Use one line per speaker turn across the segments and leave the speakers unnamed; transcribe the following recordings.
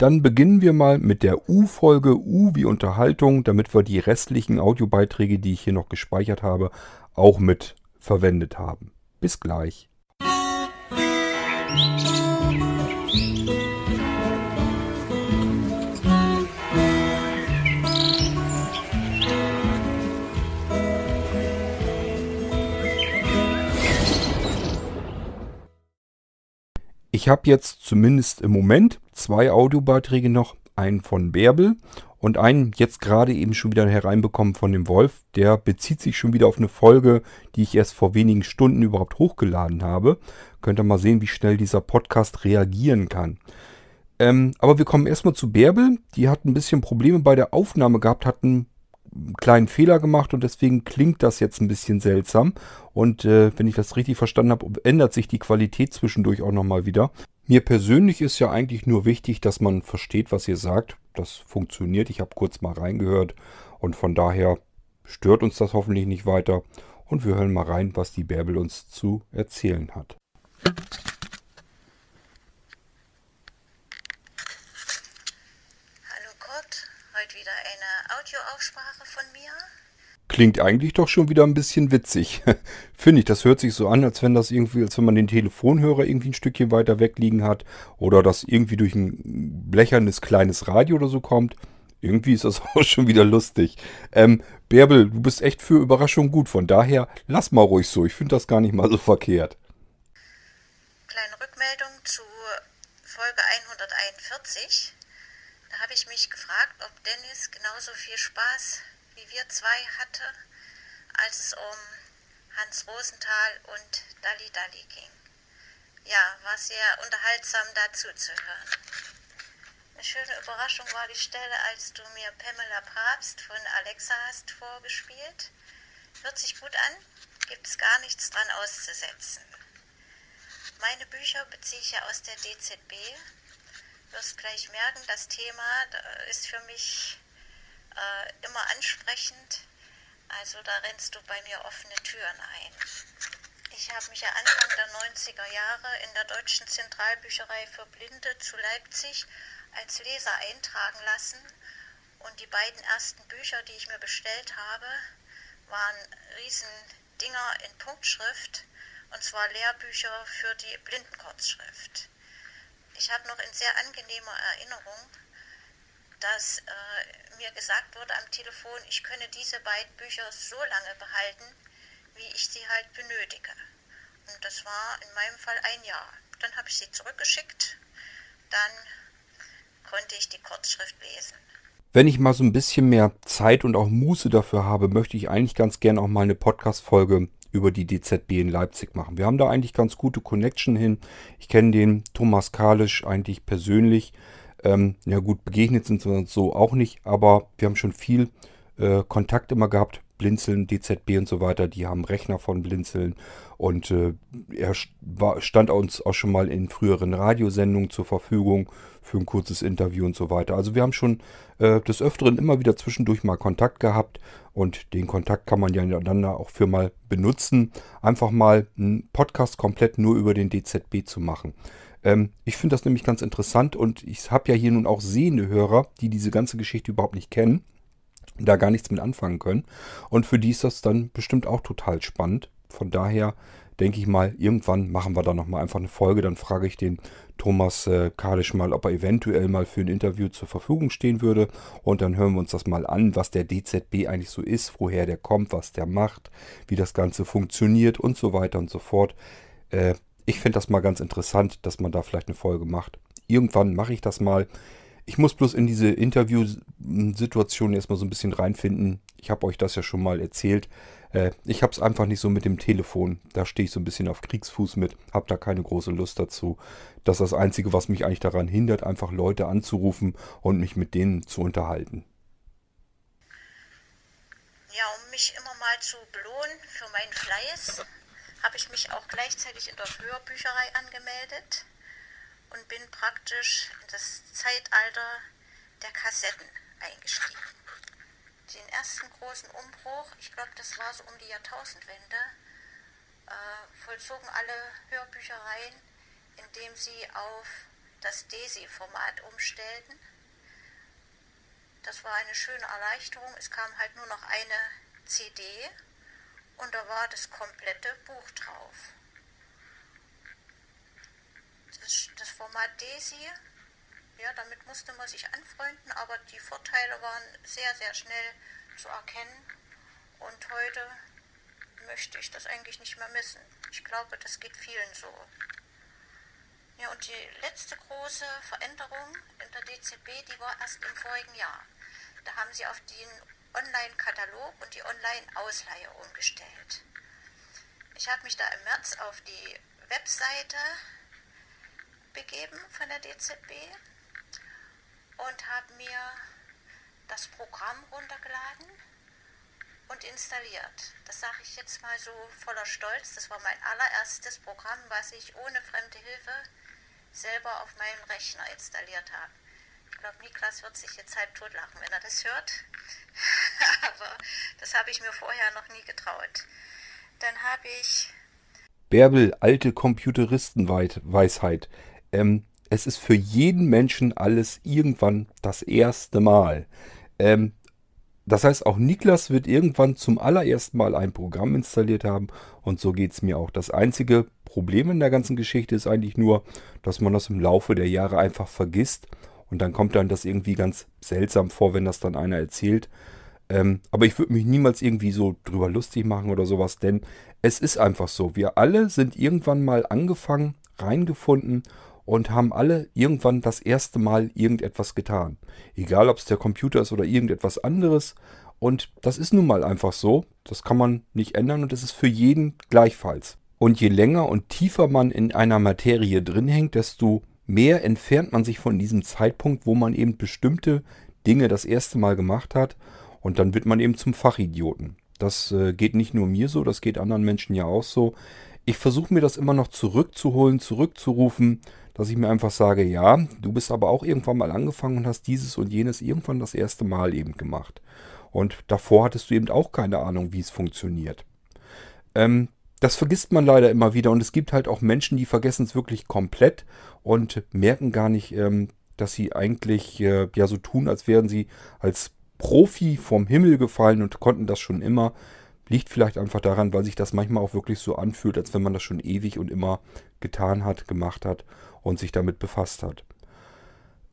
dann beginnen wir mal mit der U-Folge U wie Unterhaltung, damit wir die restlichen Audiobeiträge, die ich hier noch gespeichert habe, auch mit verwendet haben. Bis gleich. Ich habe jetzt zumindest im Moment zwei Audiobeiträge noch, einen von Bärbel und einen jetzt gerade eben schon wieder hereinbekommen von dem Wolf. Der bezieht sich schon wieder auf eine Folge, die ich erst vor wenigen Stunden überhaupt hochgeladen habe. Könnt ihr mal sehen, wie schnell dieser Podcast reagieren kann. Ähm, aber wir kommen erstmal zu Bärbel. Die hat ein bisschen Probleme bei der Aufnahme gehabt, hat einen kleinen Fehler gemacht und deswegen klingt das jetzt ein bisschen seltsam. Und äh, wenn ich das richtig verstanden habe, ändert sich die Qualität zwischendurch auch nochmal wieder. Mir persönlich ist ja eigentlich nur wichtig, dass man versteht, was ihr sagt. Das funktioniert. Ich habe kurz mal reingehört und von daher stört uns das hoffentlich nicht weiter. Und wir hören mal rein, was die Bärbel uns zu erzählen hat.
Audioaufsprache von mir?
Klingt eigentlich doch schon wieder ein bisschen witzig. Finde ich, das hört sich so an, als wenn das irgendwie, als wenn man den Telefonhörer irgendwie ein Stückchen weiter weg liegen hat oder das irgendwie durch ein blechernes kleines Radio oder so kommt. Irgendwie ist das auch schon wieder lustig. Ähm, Bärbel, du bist echt für Überraschung gut, von daher lass mal ruhig so. Ich finde das gar nicht mal so verkehrt.
Kleine Rückmeldung zu Folge 141 habe ich mich gefragt, ob Dennis genauso viel Spaß wie wir zwei hatte, als es um Hans Rosenthal und Dalli Dalli ging. Ja, war sehr unterhaltsam dazu zu hören. Eine schöne Überraschung war die Stelle, als du mir Pamela Papst von Alexa hast vorgespielt. Hört sich gut an, gibt es gar nichts dran auszusetzen. Meine Bücher beziehe ich ja aus der DZB wirst gleich merken, das Thema ist für mich äh, immer ansprechend. Also da rennst du bei mir offene Türen ein. Ich habe mich ja Anfang der 90er Jahre in der Deutschen Zentralbücherei für Blinde zu Leipzig als Leser eintragen lassen. Und die beiden ersten Bücher, die ich mir bestellt habe, waren Riesendinger in Punktschrift, und zwar Lehrbücher für die Blindenkurzschrift. Ich habe noch in sehr angenehmer Erinnerung, dass äh, mir gesagt wurde am Telefon, ich könne diese beiden Bücher so lange behalten, wie ich sie halt benötige. Und das war in meinem Fall ein Jahr. Dann habe ich sie zurückgeschickt, dann konnte ich die Kurzschrift lesen.
Wenn ich mal so ein bisschen mehr Zeit und auch Muße dafür habe, möchte ich eigentlich ganz gerne auch mal eine Podcast-Folge über die DZB in Leipzig machen. Wir haben da eigentlich ganz gute Connection hin. Ich kenne den Thomas Kalisch eigentlich persönlich. Ähm, ja gut, begegnet sind wir uns so auch nicht, aber wir haben schon viel äh, Kontakt immer gehabt. Blinzeln, DZB und so weiter, die haben Rechner von Blinzeln und äh, er stand uns auch schon mal in früheren Radiosendungen zur Verfügung für ein kurzes Interview und so weiter. Also wir haben schon äh, des Öfteren immer wieder zwischendurch mal Kontakt gehabt und den Kontakt kann man ja dann auch für mal benutzen, einfach mal einen Podcast komplett nur über den DZB zu machen. Ähm, ich finde das nämlich ganz interessant und ich habe ja hier nun auch sehende Hörer, die diese ganze Geschichte überhaupt nicht kennen, da gar nichts mit anfangen können. Und für die ist das dann bestimmt auch total spannend. Von daher denke ich mal, irgendwann machen wir da nochmal einfach eine Folge. Dann frage ich den Thomas äh, mal, ob er eventuell mal für ein Interview zur Verfügung stehen würde. Und dann hören wir uns das mal an, was der DZB eigentlich so ist, woher der kommt, was der macht, wie das Ganze funktioniert und so weiter und so fort. Äh, ich finde das mal ganz interessant, dass man da vielleicht eine Folge macht. Irgendwann mache ich das mal. Ich muss bloß in diese Interviewsituation erstmal so ein bisschen reinfinden. Ich habe euch das ja schon mal erzählt. Äh, ich habe es einfach nicht so mit dem Telefon. Da stehe ich so ein bisschen auf Kriegsfuß mit, habe da keine große Lust dazu. Das ist das Einzige, was mich eigentlich daran hindert, einfach Leute anzurufen und mich mit denen zu unterhalten.
Ja, um mich immer mal zu belohnen für meinen Fleiß, habe ich mich auch gleichzeitig in der Hörbücherei angemeldet und bin praktisch in das Zeitalter der Kassetten eingestiegen den ersten großen Umbruch, ich glaube, das war so um die Jahrtausendwende, äh, vollzogen alle Hörbüchereien, indem sie auf das DESI-Format umstellten. Das war eine schöne Erleichterung. Es kam halt nur noch eine CD und da war das komplette Buch drauf. Das, das Format DESI, ja, damit musste man sich anfreunden, aber die Vorteile waren sehr, sehr schnell zu erkennen. Und heute möchte ich das eigentlich nicht mehr missen. Ich glaube, das geht vielen so. Ja, und die letzte große Veränderung in der DCB, die war erst im vorigen Jahr. Da haben sie auf den Online-Katalog und die Online-Ausleihe umgestellt. Ich habe mich da im März auf die Webseite begeben von der DZB und habe mir das Programm runtergeladen und installiert. Das sage ich jetzt mal so voller Stolz. Das war mein allererstes Programm, was ich ohne fremde Hilfe selber auf meinen Rechner installiert habe. Ich glaube, Niklas wird sich jetzt halb totlachen, wenn er das hört. Aber das habe ich mir vorher noch nie getraut. Dann habe ich.
Bärbel, alte Computeristenweisheit. Ähm, es ist für jeden Menschen alles irgendwann das erste Mal. Ähm, das heißt, auch Niklas wird irgendwann zum allerersten Mal ein Programm installiert haben und so geht es mir auch. Das einzige Problem in der ganzen Geschichte ist eigentlich nur, dass man das im Laufe der Jahre einfach vergisst und dann kommt dann das irgendwie ganz seltsam vor, wenn das dann einer erzählt. Ähm, aber ich würde mich niemals irgendwie so drüber lustig machen oder sowas, denn es ist einfach so. Wir alle sind irgendwann mal angefangen, reingefunden und haben alle irgendwann das erste Mal irgendetwas getan. Egal, ob es der Computer ist oder irgendetwas anderes. Und das ist nun mal einfach so. Das kann man nicht ändern und es ist für jeden gleichfalls. Und je länger und tiefer man in einer Materie drin hängt, desto mehr entfernt man sich von diesem Zeitpunkt, wo man eben bestimmte Dinge das erste Mal gemacht hat. Und dann wird man eben zum Fachidioten. Das äh, geht nicht nur mir so, das geht anderen Menschen ja auch so. Ich versuche mir das immer noch zurückzuholen, zurückzurufen, dass ich mir einfach sage, ja, du bist aber auch irgendwann mal angefangen und hast dieses und jenes irgendwann das erste Mal eben gemacht. Und davor hattest du eben auch keine Ahnung, wie es funktioniert. Ähm, das vergisst man leider immer wieder und es gibt halt auch Menschen, die vergessen es wirklich komplett und merken gar nicht, ähm, dass sie eigentlich äh, ja so tun, als wären sie als Profi vom Himmel gefallen und konnten das schon immer. Liegt vielleicht einfach daran, weil sich das manchmal auch wirklich so anfühlt, als wenn man das schon ewig und immer getan hat, gemacht hat und sich damit befasst hat.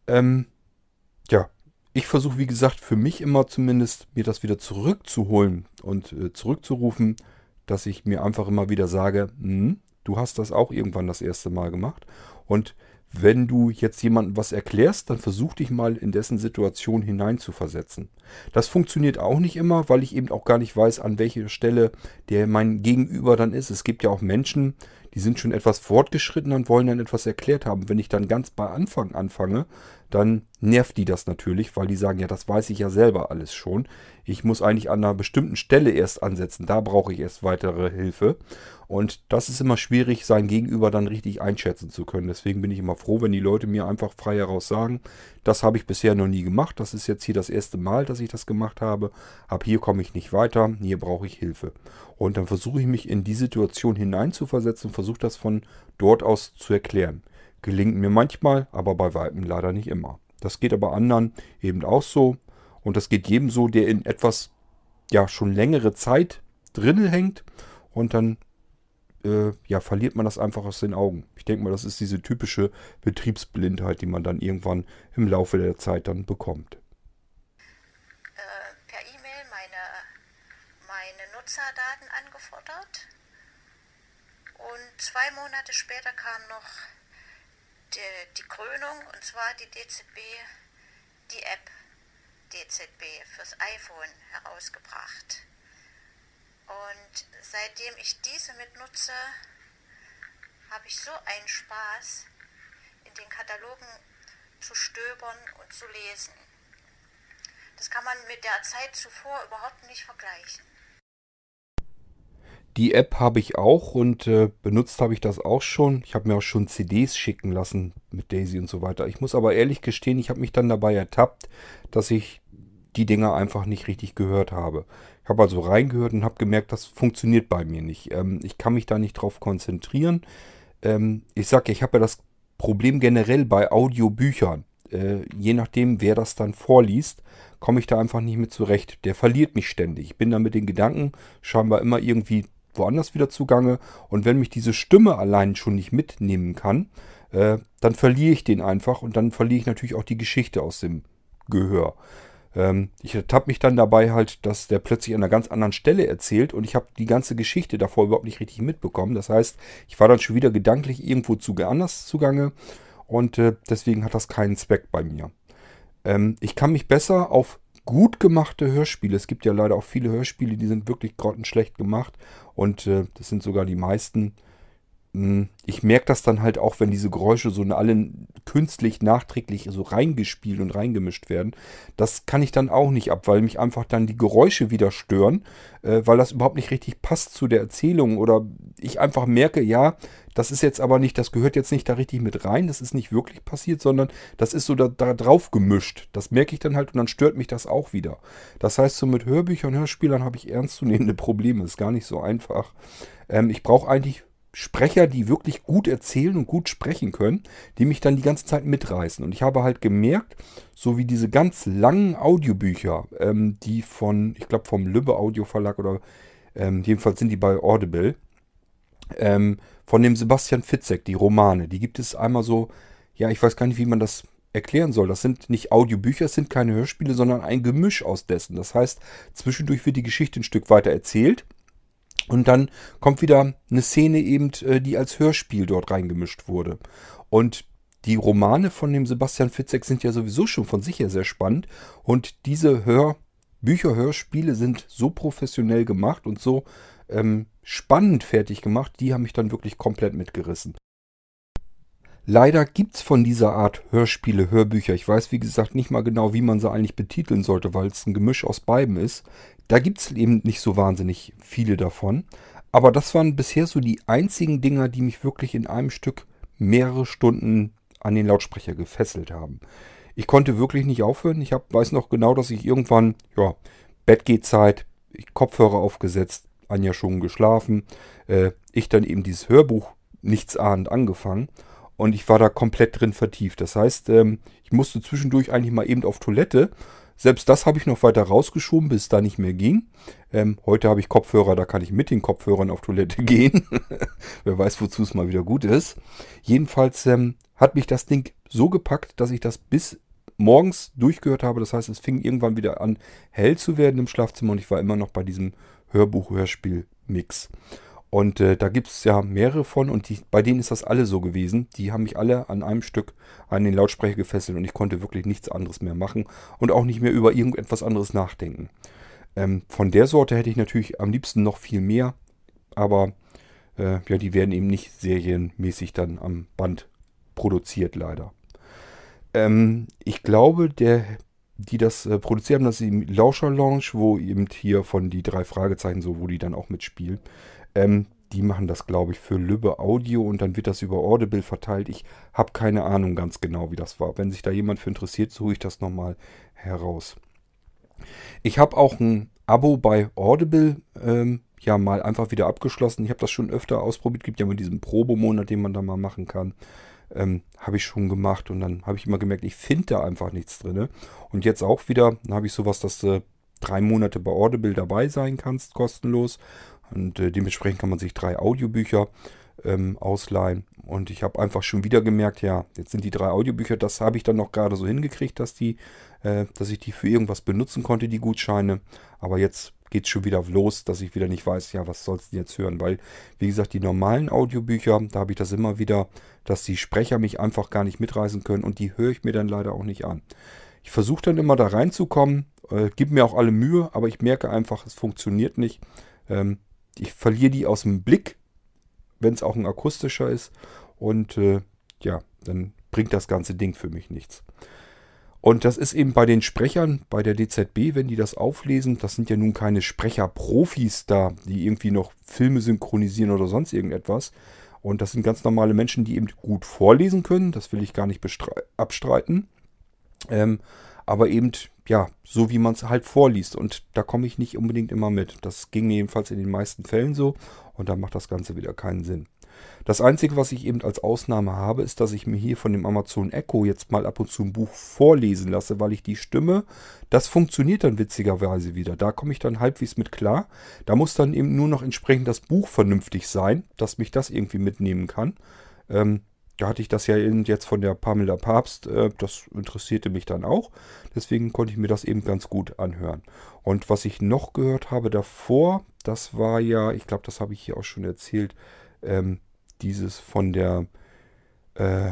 Ähm, ja, ich versuche, wie gesagt, für mich immer zumindest, mir das wieder zurückzuholen und äh, zurückzurufen, dass ich mir einfach immer wieder sage, hm, du hast das auch irgendwann das erste Mal gemacht. Und wenn du jetzt jemandem was erklärst, dann versuch dich mal in dessen Situation hineinzuversetzen. Das funktioniert auch nicht immer, weil ich eben auch gar nicht weiß, an welcher Stelle der mein Gegenüber dann ist. Es gibt ja auch Menschen, die sind schon etwas fortgeschritten und wollen dann etwas erklärt haben. Wenn ich dann ganz bei Anfang anfange, dann nervt die das natürlich, weil die sagen, ja, das weiß ich ja selber alles schon. Ich muss eigentlich an einer bestimmten Stelle erst ansetzen. Da brauche ich erst weitere Hilfe. Und das ist immer schwierig, sein Gegenüber dann richtig einschätzen zu können. Deswegen bin ich immer froh, wenn die Leute mir einfach frei heraus sagen, das habe ich bisher noch nie gemacht. Das ist jetzt hier das erste Mal, dass ich das gemacht habe. Ab hier komme ich nicht weiter. Hier brauche ich Hilfe. Und dann versuche ich mich in die Situation hineinzuversetzen versuche das von dort aus zu erklären. Gelingt mir manchmal, aber bei weitem leider nicht immer. Das geht aber anderen eben auch so. Und das geht jedem so, der in etwas, ja, schon längere Zeit drin hängt. Und dann, äh, ja, verliert man das einfach aus den Augen. Ich denke mal, das ist diese typische Betriebsblindheit, die man dann irgendwann im Laufe der Zeit dann bekommt.
Äh, per E-Mail meine, meine Nutzerdaten angefordert. Und zwei Monate später kam noch die, die Krönung, und zwar die DZB, die App DZB fürs iPhone herausgebracht. Und seitdem ich diese mitnutze, habe ich so einen Spaß, in den Katalogen zu stöbern und zu lesen. Das kann man mit der Zeit zuvor überhaupt nicht vergleichen.
Die App habe ich auch und äh, benutzt habe ich das auch schon. Ich habe mir auch schon CDs schicken lassen mit Daisy und so weiter. Ich muss aber ehrlich gestehen, ich habe mich dann dabei ertappt, dass ich die Dinger einfach nicht richtig gehört habe. Ich habe also reingehört und habe gemerkt, das funktioniert bei mir nicht. Ähm, ich kann mich da nicht drauf konzentrieren. Ähm, ich sage, ich habe ja das Problem generell bei Audiobüchern. Äh, je nachdem, wer das dann vorliest, komme ich da einfach nicht mit zurecht. Der verliert mich ständig. Ich bin da mit den Gedanken scheinbar immer irgendwie woanders wieder zugange. Und wenn mich diese Stimme allein schon nicht mitnehmen kann, äh, dann verliere ich den einfach und dann verliere ich natürlich auch die Geschichte aus dem Gehör. Ähm, ich ertappe mich dann dabei halt, dass der plötzlich an einer ganz anderen Stelle erzählt und ich habe die ganze Geschichte davor überhaupt nicht richtig mitbekommen. Das heißt, ich war dann schon wieder gedanklich irgendwo zu anders zugange und äh, deswegen hat das keinen Zweck bei mir. Ähm, ich kann mich besser auf gut gemachte Hörspiele. Es gibt ja leider auch viele Hörspiele, die sind wirklich grottenschlecht gemacht und äh, das sind sogar die meisten ich merke das dann halt auch, wenn diese Geräusche so alle künstlich nachträglich so reingespielt und reingemischt werden. Das kann ich dann auch nicht ab, weil mich einfach dann die Geräusche wieder stören, äh, weil das überhaupt nicht richtig passt zu der Erzählung oder ich einfach merke, ja, das ist jetzt aber nicht, das gehört jetzt nicht da richtig mit rein, das ist nicht wirklich passiert, sondern das ist so da, da drauf gemischt. Das merke ich dann halt und dann stört mich das auch wieder. Das heißt, so mit Hörbüchern, Hörspielern habe ich ernstzunehmende Probleme. Ist gar nicht so einfach. Ähm, ich brauche eigentlich Sprecher, die wirklich gut erzählen und gut sprechen können, die mich dann die ganze Zeit mitreißen. Und ich habe halt gemerkt, so wie diese ganz langen Audiobücher, ähm, die von, ich glaube vom Lübbe Audio Verlag oder ähm, jedenfalls sind die bei Audible, ähm, von dem Sebastian Fitzek, die Romane, die gibt es einmal so, ja, ich weiß gar nicht, wie man das erklären soll. Das sind nicht Audiobücher, es sind keine Hörspiele, sondern ein Gemisch aus dessen. Das heißt, zwischendurch wird die Geschichte ein Stück weiter erzählt und dann kommt wieder eine Szene eben, äh, die als Hörspiel dort reingemischt wurde. Und die Romane von dem Sebastian Fitzek sind ja sowieso schon von sich her sehr spannend. Und diese Hörbücher, Hörspiele sind so professionell gemacht und so ähm, spannend fertig gemacht, die haben mich dann wirklich komplett mitgerissen. Leider gibt es von dieser Art Hörspiele, Hörbücher. Ich weiß, wie gesagt, nicht mal genau, wie man sie eigentlich betiteln sollte, weil es ein Gemisch aus beiden ist. Da gibt es eben nicht so wahnsinnig viele davon. Aber das waren bisher so die einzigen Dinger, die mich wirklich in einem Stück mehrere Stunden an den Lautsprecher gefesselt haben. Ich konnte wirklich nicht aufhören. Ich hab, weiß noch genau, dass ich irgendwann, ja, Bett geht Zeit, Kopfhörer aufgesetzt, Anja schon geschlafen. Äh, ich dann eben dieses Hörbuch nichtsahnend angefangen und ich war da komplett drin vertieft. Das heißt, ähm, ich musste zwischendurch eigentlich mal eben auf Toilette selbst das habe ich noch weiter rausgeschoben, bis es da nicht mehr ging. Ähm, heute habe ich Kopfhörer, da kann ich mit den Kopfhörern auf Toilette gehen. Wer weiß, wozu es mal wieder gut ist. Jedenfalls ähm, hat mich das Ding so gepackt, dass ich das bis morgens durchgehört habe. Das heißt, es fing irgendwann wieder an, hell zu werden im Schlafzimmer und ich war immer noch bei diesem Hörbuch-Hörspiel-Mix. Und äh, da gibt es ja mehrere von und die, bei denen ist das alle so gewesen. Die haben mich alle an einem Stück an den Lautsprecher gefesselt und ich konnte wirklich nichts anderes mehr machen und auch nicht mehr über irgendetwas anderes nachdenken. Ähm, von der Sorte hätte ich natürlich am liebsten noch viel mehr, aber äh, ja, die werden eben nicht serienmäßig dann am Band produziert, leider. Ähm, ich glaube, der, die das äh, produziert haben, das ist die Lauscher Lounge, wo eben hier von die drei Fragezeichen so, wo die dann auch mitspielen. Ähm, die machen das, glaube ich, für Lübbe Audio und dann wird das über Audible verteilt. Ich habe keine Ahnung ganz genau, wie das war. Wenn sich da jemand für interessiert, suche ich das nochmal heraus. Ich habe auch ein Abo bei Audible ähm, ja mal einfach wieder abgeschlossen. Ich habe das schon öfter ausprobiert. Gibt ja mal diesen Probemonat, den man da mal machen kann. Ähm, habe ich schon gemacht und dann habe ich immer gemerkt, ich finde da einfach nichts drin. Und jetzt auch wieder, dann habe ich sowas, dass du drei Monate bei Audible dabei sein kannst, kostenlos. Und äh, dementsprechend kann man sich drei Audiobücher ähm, ausleihen. Und ich habe einfach schon wieder gemerkt, ja, jetzt sind die drei Audiobücher, das habe ich dann noch gerade so hingekriegt, dass die, äh, dass ich die für irgendwas benutzen konnte, die Gutscheine. Aber jetzt geht es schon wieder los, dass ich wieder nicht weiß, ja, was sollst du jetzt hören? Weil, wie gesagt, die normalen Audiobücher, da habe ich das immer wieder, dass die Sprecher mich einfach gar nicht mitreißen können und die höre ich mir dann leider auch nicht an. Ich versuche dann immer da reinzukommen, äh, gebe mir auch alle Mühe, aber ich merke einfach, es funktioniert nicht. Ähm, ich verliere die aus dem Blick, wenn es auch ein akustischer ist. Und äh, ja, dann bringt das ganze Ding für mich nichts. Und das ist eben bei den Sprechern, bei der DZB, wenn die das auflesen, das sind ja nun keine Sprecherprofis da, die irgendwie noch Filme synchronisieren oder sonst irgendetwas. Und das sind ganz normale Menschen, die eben gut vorlesen können. Das will ich gar nicht abstreiten. Ähm, aber eben, ja, so wie man es halt vorliest. Und da komme ich nicht unbedingt immer mit. Das ging jedenfalls in den meisten Fällen so und da macht das Ganze wieder keinen Sinn. Das Einzige, was ich eben als Ausnahme habe, ist, dass ich mir hier von dem Amazon Echo jetzt mal ab und zu ein Buch vorlesen lasse, weil ich die Stimme, das funktioniert dann witzigerweise wieder. Da komme ich dann halbwegs mit klar. Da muss dann eben nur noch entsprechend das Buch vernünftig sein, dass mich das irgendwie mitnehmen kann. Ähm, da hatte ich das ja eben jetzt von der Pamela Papst, äh, das interessierte mich dann auch. Deswegen konnte ich mir das eben ganz gut anhören. Und was ich noch gehört habe davor, das war ja, ich glaube, das habe ich hier auch schon erzählt, ähm, dieses von der äh,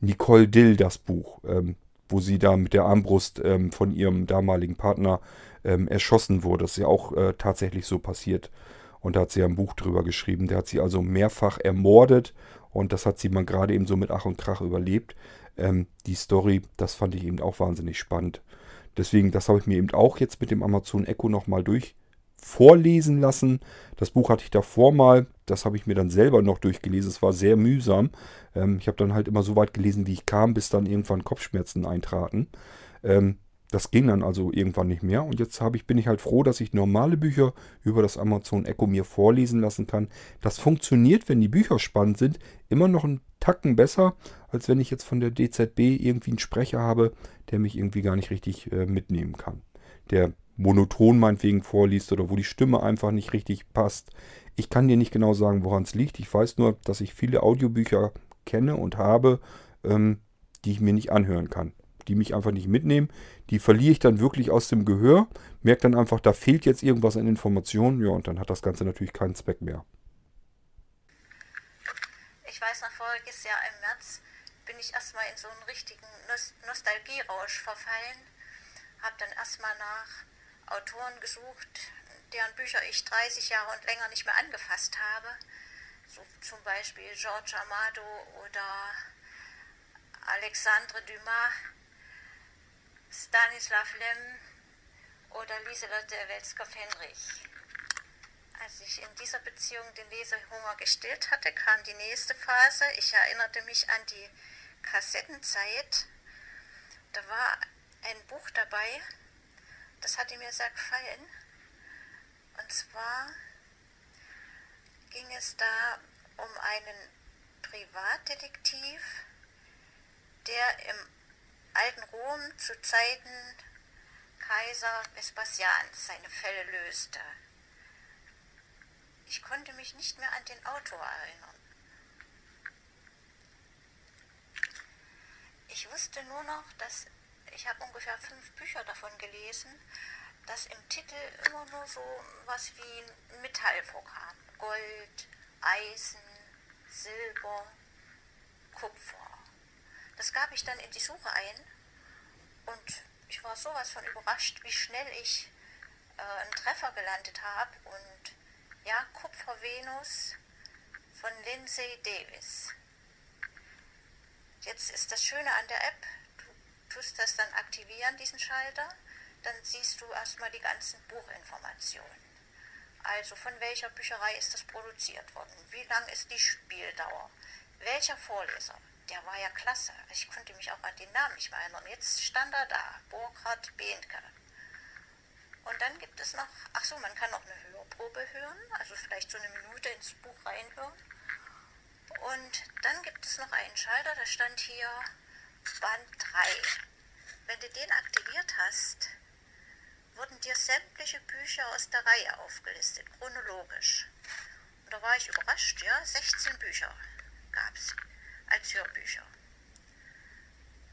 Nicole Dill, das Buch, ähm, wo sie da mit der Armbrust ähm, von ihrem damaligen Partner erschossen wurde. Das ist ja auch äh, tatsächlich so passiert. Und da hat sie ja ein Buch drüber geschrieben. Der hat sie also mehrfach ermordet und das hat sie mal gerade eben so mit Ach und Krach überlebt. Ähm, die Story, das fand ich eben auch wahnsinnig spannend. Deswegen, das habe ich mir eben auch jetzt mit dem Amazon Echo nochmal durch vorlesen lassen. Das Buch hatte ich davor mal, das habe ich mir dann selber noch durchgelesen. Es war sehr mühsam. Ähm, ich habe dann halt immer so weit gelesen, wie ich kam, bis dann irgendwann Kopfschmerzen eintraten. Ähm, das ging dann also irgendwann nicht mehr. Und jetzt ich, bin ich halt froh, dass ich normale Bücher über das Amazon Echo mir vorlesen lassen kann. Das funktioniert, wenn die Bücher spannend sind, immer noch einen Tacken besser, als wenn ich jetzt von der DZB irgendwie einen Sprecher habe, der mich irgendwie gar nicht richtig äh, mitnehmen kann. Der monoton meinetwegen vorliest oder wo die Stimme einfach nicht richtig passt. Ich kann dir nicht genau sagen, woran es liegt. Ich weiß nur, dass ich viele Audiobücher kenne und habe, ähm, die ich mir nicht anhören kann. Die mich einfach nicht mitnehmen. Die verliere ich dann wirklich aus dem Gehör, merke dann einfach, da fehlt jetzt irgendwas an Informationen. Ja, und dann hat das Ganze natürlich keinen Zweck mehr.
Ich weiß noch, voriges Jahr im März bin ich erstmal in so einen richtigen Nostalgierausch verfallen. Habe dann erstmal nach Autoren gesucht, deren Bücher ich 30 Jahre und länger nicht mehr angefasst habe. So zum Beispiel George Amado oder Alexandre Dumas, Stanislav Lem oder Lieselotte Welskow-Henrich. Als ich in dieser Beziehung den Lesehunger gestillt hatte, kam die nächste Phase. Ich erinnerte mich an die Kassettenzeit. Da war ein Buch dabei, das hatte mir sehr gefallen. Und zwar ging es da um einen Privatdetektiv, der im alten Rom zu Zeiten Kaiser Vespasians seine Fälle löste. Ich konnte mich nicht mehr an den Autor erinnern. Ich wusste nur noch, dass ich habe ungefähr fünf Bücher davon gelesen, dass im Titel immer nur so was wie Metall vorkam. Gold, Eisen, Silber, Kupfer. Das gab ich dann in die Suche ein und ich war sowas von überrascht, wie schnell ich äh, einen Treffer gelandet habe. Und ja, Kupfer Venus von Lindsay Davis. Jetzt ist das Schöne an der App, tust das dann aktivieren, diesen Schalter, dann siehst du erstmal die ganzen Buchinformationen. Also von welcher Bücherei ist das produziert worden? Wie lang ist die Spieldauer? Welcher Vorleser? Der war ja klasse. Ich konnte mich auch an den Namen nicht mehr erinnern. Jetzt stand er da, Burkhard Behnke. Und dann gibt es noch, ach so, man kann noch eine Hörprobe hören, also vielleicht so eine Minute ins Buch reinhören. Und dann gibt es noch einen Schalter, da stand hier Band 3. Wenn du den aktiviert hast, wurden dir sämtliche Bücher aus der Reihe aufgelistet, chronologisch. Und da war ich überrascht, ja, 16 Bücher gab es als Hörbücher.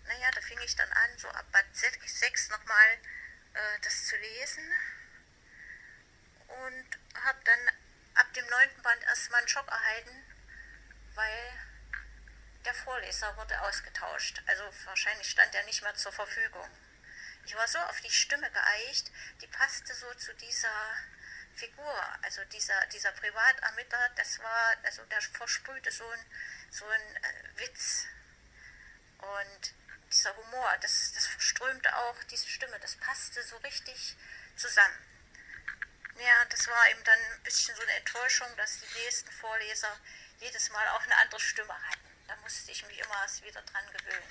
Naja, da fing ich dann an, so ab Band 6 nochmal äh, das zu lesen und habe dann ab dem neunten Band erstmal einen Schock erhalten, weil der Vorleser wurde ausgetauscht. Also wahrscheinlich stand er nicht mehr zur Verfügung. Ich war so auf die Stimme geeicht, die passte so zu dieser Figur, also dieser, dieser Privatermittler, das war, also der versprühte so ein, so ein äh, Witz. Und dieser Humor, das, das verströmte auch diese Stimme, das passte so richtig zusammen. Ja, das war eben dann ein bisschen so eine Enttäuschung, dass die nächsten Vorleser jedes Mal auch eine andere Stimme hatten. Da musste ich mich immer wieder dran gewöhnen.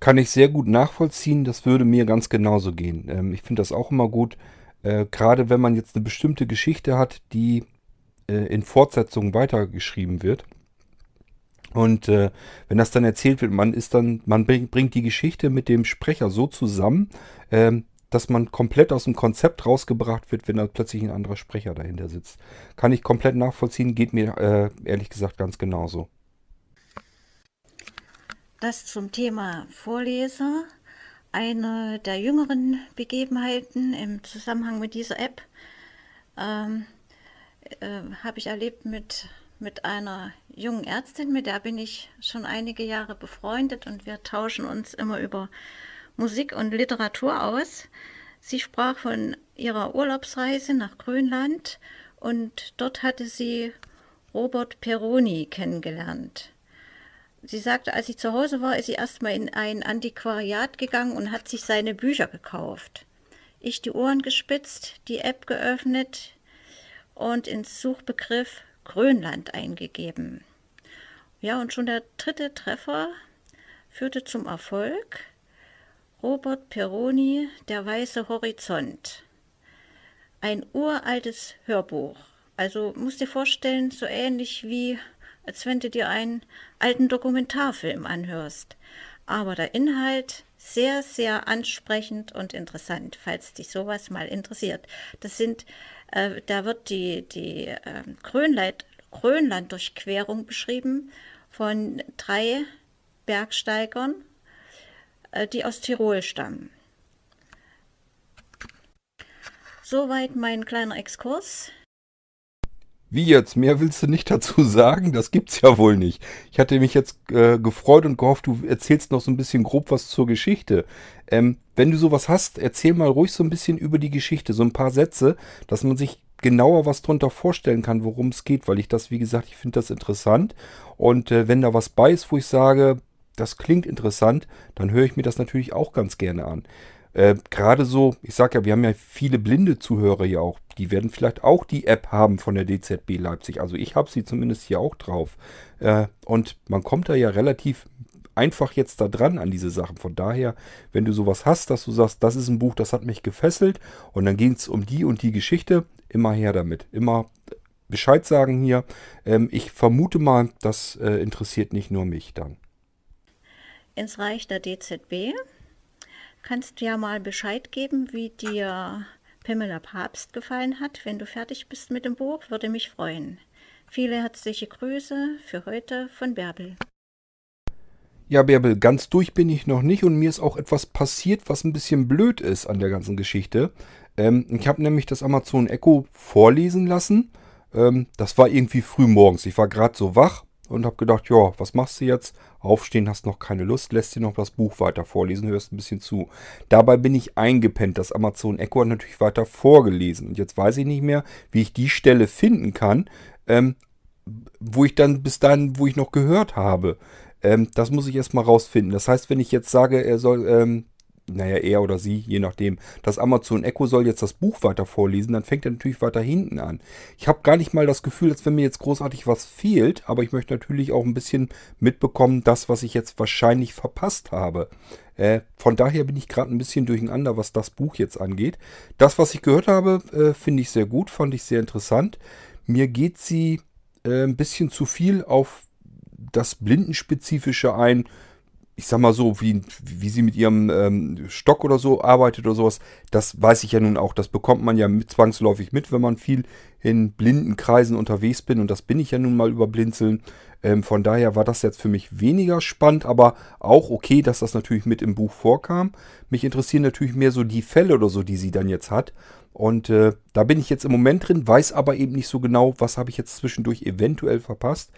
Kann ich sehr gut nachvollziehen. Das würde mir ganz genauso gehen. Ähm, ich finde das auch immer gut. Äh, Gerade wenn man jetzt eine bestimmte Geschichte hat, die äh, in Fortsetzungen weitergeschrieben wird. Und äh, wenn das dann erzählt wird, man ist dann, man bring, bringt die Geschichte mit dem Sprecher so zusammen, ähm, dass man komplett aus dem Konzept rausgebracht wird, wenn da plötzlich ein anderer Sprecher dahinter sitzt. Kann ich komplett nachvollziehen, geht mir äh, ehrlich gesagt ganz genauso.
Das zum Thema Vorleser. Eine der jüngeren Begebenheiten im Zusammenhang mit dieser App ähm, äh, habe ich erlebt mit mit einer jungen Ärztin, mit der bin ich schon einige Jahre befreundet und wir tauschen uns immer über Musik und Literatur aus. Sie sprach von ihrer Urlaubsreise nach Grönland und dort hatte sie Robert Peroni kennengelernt. Sie sagte, als sie zu Hause war, ist sie erstmal in ein Antiquariat gegangen und hat sich seine Bücher gekauft. Ich die Ohren gespitzt, die App geöffnet und ins Suchbegriff Grönland eingegeben. Ja, und schon der dritte Treffer führte zum Erfolg. Robert Peroni, Der weiße Horizont. Ein uraltes Hörbuch. Also musst dir vorstellen, so ähnlich wie, als wenn du dir einen alten Dokumentarfilm anhörst. Aber der Inhalt sehr, sehr ansprechend und interessant, falls dich sowas mal interessiert. Das sind äh, da wird die, die äh, Grönland, Grönland-Durchquerung beschrieben von drei Bergsteigern, äh, die aus Tirol stammen. Soweit mein kleiner Exkurs.
Wie jetzt? Mehr willst du nicht dazu sagen? Das gibt's ja wohl nicht. Ich hatte mich jetzt äh, gefreut und gehofft, du erzählst noch so ein bisschen grob was zur Geschichte. Ähm, wenn du sowas hast, erzähl mal ruhig so ein bisschen über die Geschichte, so ein paar Sätze, dass man sich genauer was drunter vorstellen kann, worum es geht, weil ich das, wie gesagt, ich finde das interessant. Und äh, wenn da was bei ist, wo ich sage, das klingt interessant, dann höre ich mir das natürlich auch ganz gerne an. Äh, Gerade so, ich sage ja, wir haben ja viele blinde Zuhörer hier auch. Die werden vielleicht auch die App haben von der DZB Leipzig. Also ich habe sie zumindest hier auch drauf. Äh, und man kommt da ja relativ einfach jetzt da dran an diese Sachen. Von daher, wenn du sowas hast, dass du sagst, das ist ein Buch, das hat mich gefesselt und dann ging es um die und die Geschichte, immer her damit. Immer Bescheid sagen hier. Ähm, ich vermute mal, das äh, interessiert nicht nur mich dann.
Ins Reich der DZB kannst du ja mal Bescheid geben, wie dir Pamela Papst gefallen hat. Wenn du fertig bist mit dem Buch, würde mich freuen. Viele herzliche Grüße für heute von Bärbel.
Ja, Bärbel, ganz durch bin ich noch nicht und mir ist auch etwas passiert, was ein bisschen blöd ist an der ganzen Geschichte. Ähm, ich habe nämlich das Amazon Echo vorlesen lassen. Ähm, das war irgendwie früh morgens. Ich war gerade so wach und habe gedacht, ja, was machst du jetzt? Aufstehen, hast noch keine Lust, lässt dir noch das Buch weiter vorlesen, hörst ein bisschen zu. Dabei bin ich eingepennt. Das Amazon Echo hat natürlich weiter vorgelesen. Und jetzt weiß ich nicht mehr, wie ich die Stelle finden kann, ähm, wo ich dann bis dahin, wo ich noch gehört habe. Ähm, das muss ich erstmal rausfinden. Das heißt, wenn ich jetzt sage, er soll, ähm, naja, er oder sie, je nachdem, das Amazon Echo soll jetzt das Buch weiter vorlesen, dann fängt er natürlich weiter hinten an. Ich habe gar nicht mal das Gefühl, als wenn mir jetzt großartig was fehlt, aber ich möchte natürlich auch ein bisschen mitbekommen, das, was ich jetzt wahrscheinlich verpasst habe. Äh, von daher bin ich gerade ein bisschen durcheinander, was das Buch jetzt angeht. Das, was ich gehört habe, äh, finde ich sehr gut, fand ich sehr interessant. Mir geht sie äh, ein bisschen zu viel auf das Blindenspezifische ein ich sag mal so, wie, wie sie mit ihrem ähm, Stock oder so arbeitet oder sowas, das weiß ich ja nun auch. Das bekommt man ja mit, zwangsläufig mit, wenn man viel in blinden Kreisen unterwegs bin. Und das bin ich ja nun mal über Blinzeln. Ähm, von daher war das jetzt für mich weniger spannend, aber auch okay, dass das natürlich mit im Buch vorkam. Mich interessieren natürlich mehr so die Fälle oder so, die sie dann jetzt hat. Und äh, da bin ich jetzt im Moment drin, weiß aber eben nicht so genau, was habe ich jetzt zwischendurch eventuell verpasst.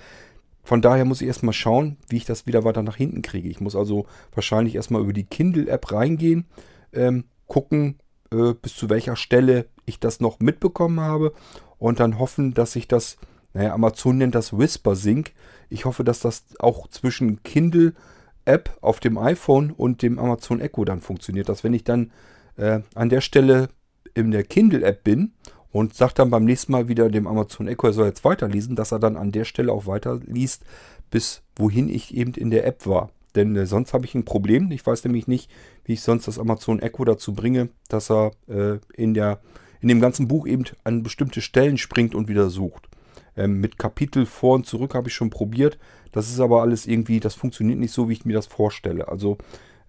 Von daher muss ich erstmal schauen, wie ich das wieder weiter nach hinten kriege. Ich muss also wahrscheinlich erstmal über die Kindle-App reingehen, ähm, gucken, äh, bis zu welcher Stelle ich das noch mitbekommen habe und dann hoffen, dass ich das, naja, Amazon nennt das Whisper Sync. Ich hoffe, dass das auch zwischen Kindle-App auf dem iPhone und dem Amazon Echo dann funktioniert. Dass wenn ich dann äh, an der Stelle in der Kindle-App bin und sagt dann beim nächsten Mal wieder dem Amazon Echo, er soll jetzt weiterlesen, dass er dann an der Stelle auch weiterliest, bis wohin ich eben in der App war. Denn äh, sonst habe ich ein Problem. Ich weiß nämlich nicht, wie ich sonst das Amazon Echo dazu bringe, dass er äh, in, der, in dem ganzen Buch eben an bestimmte Stellen springt und wieder sucht. Ähm, mit Kapitel vor und zurück habe ich schon probiert. Das ist aber alles irgendwie, das funktioniert nicht so, wie ich mir das vorstelle. Also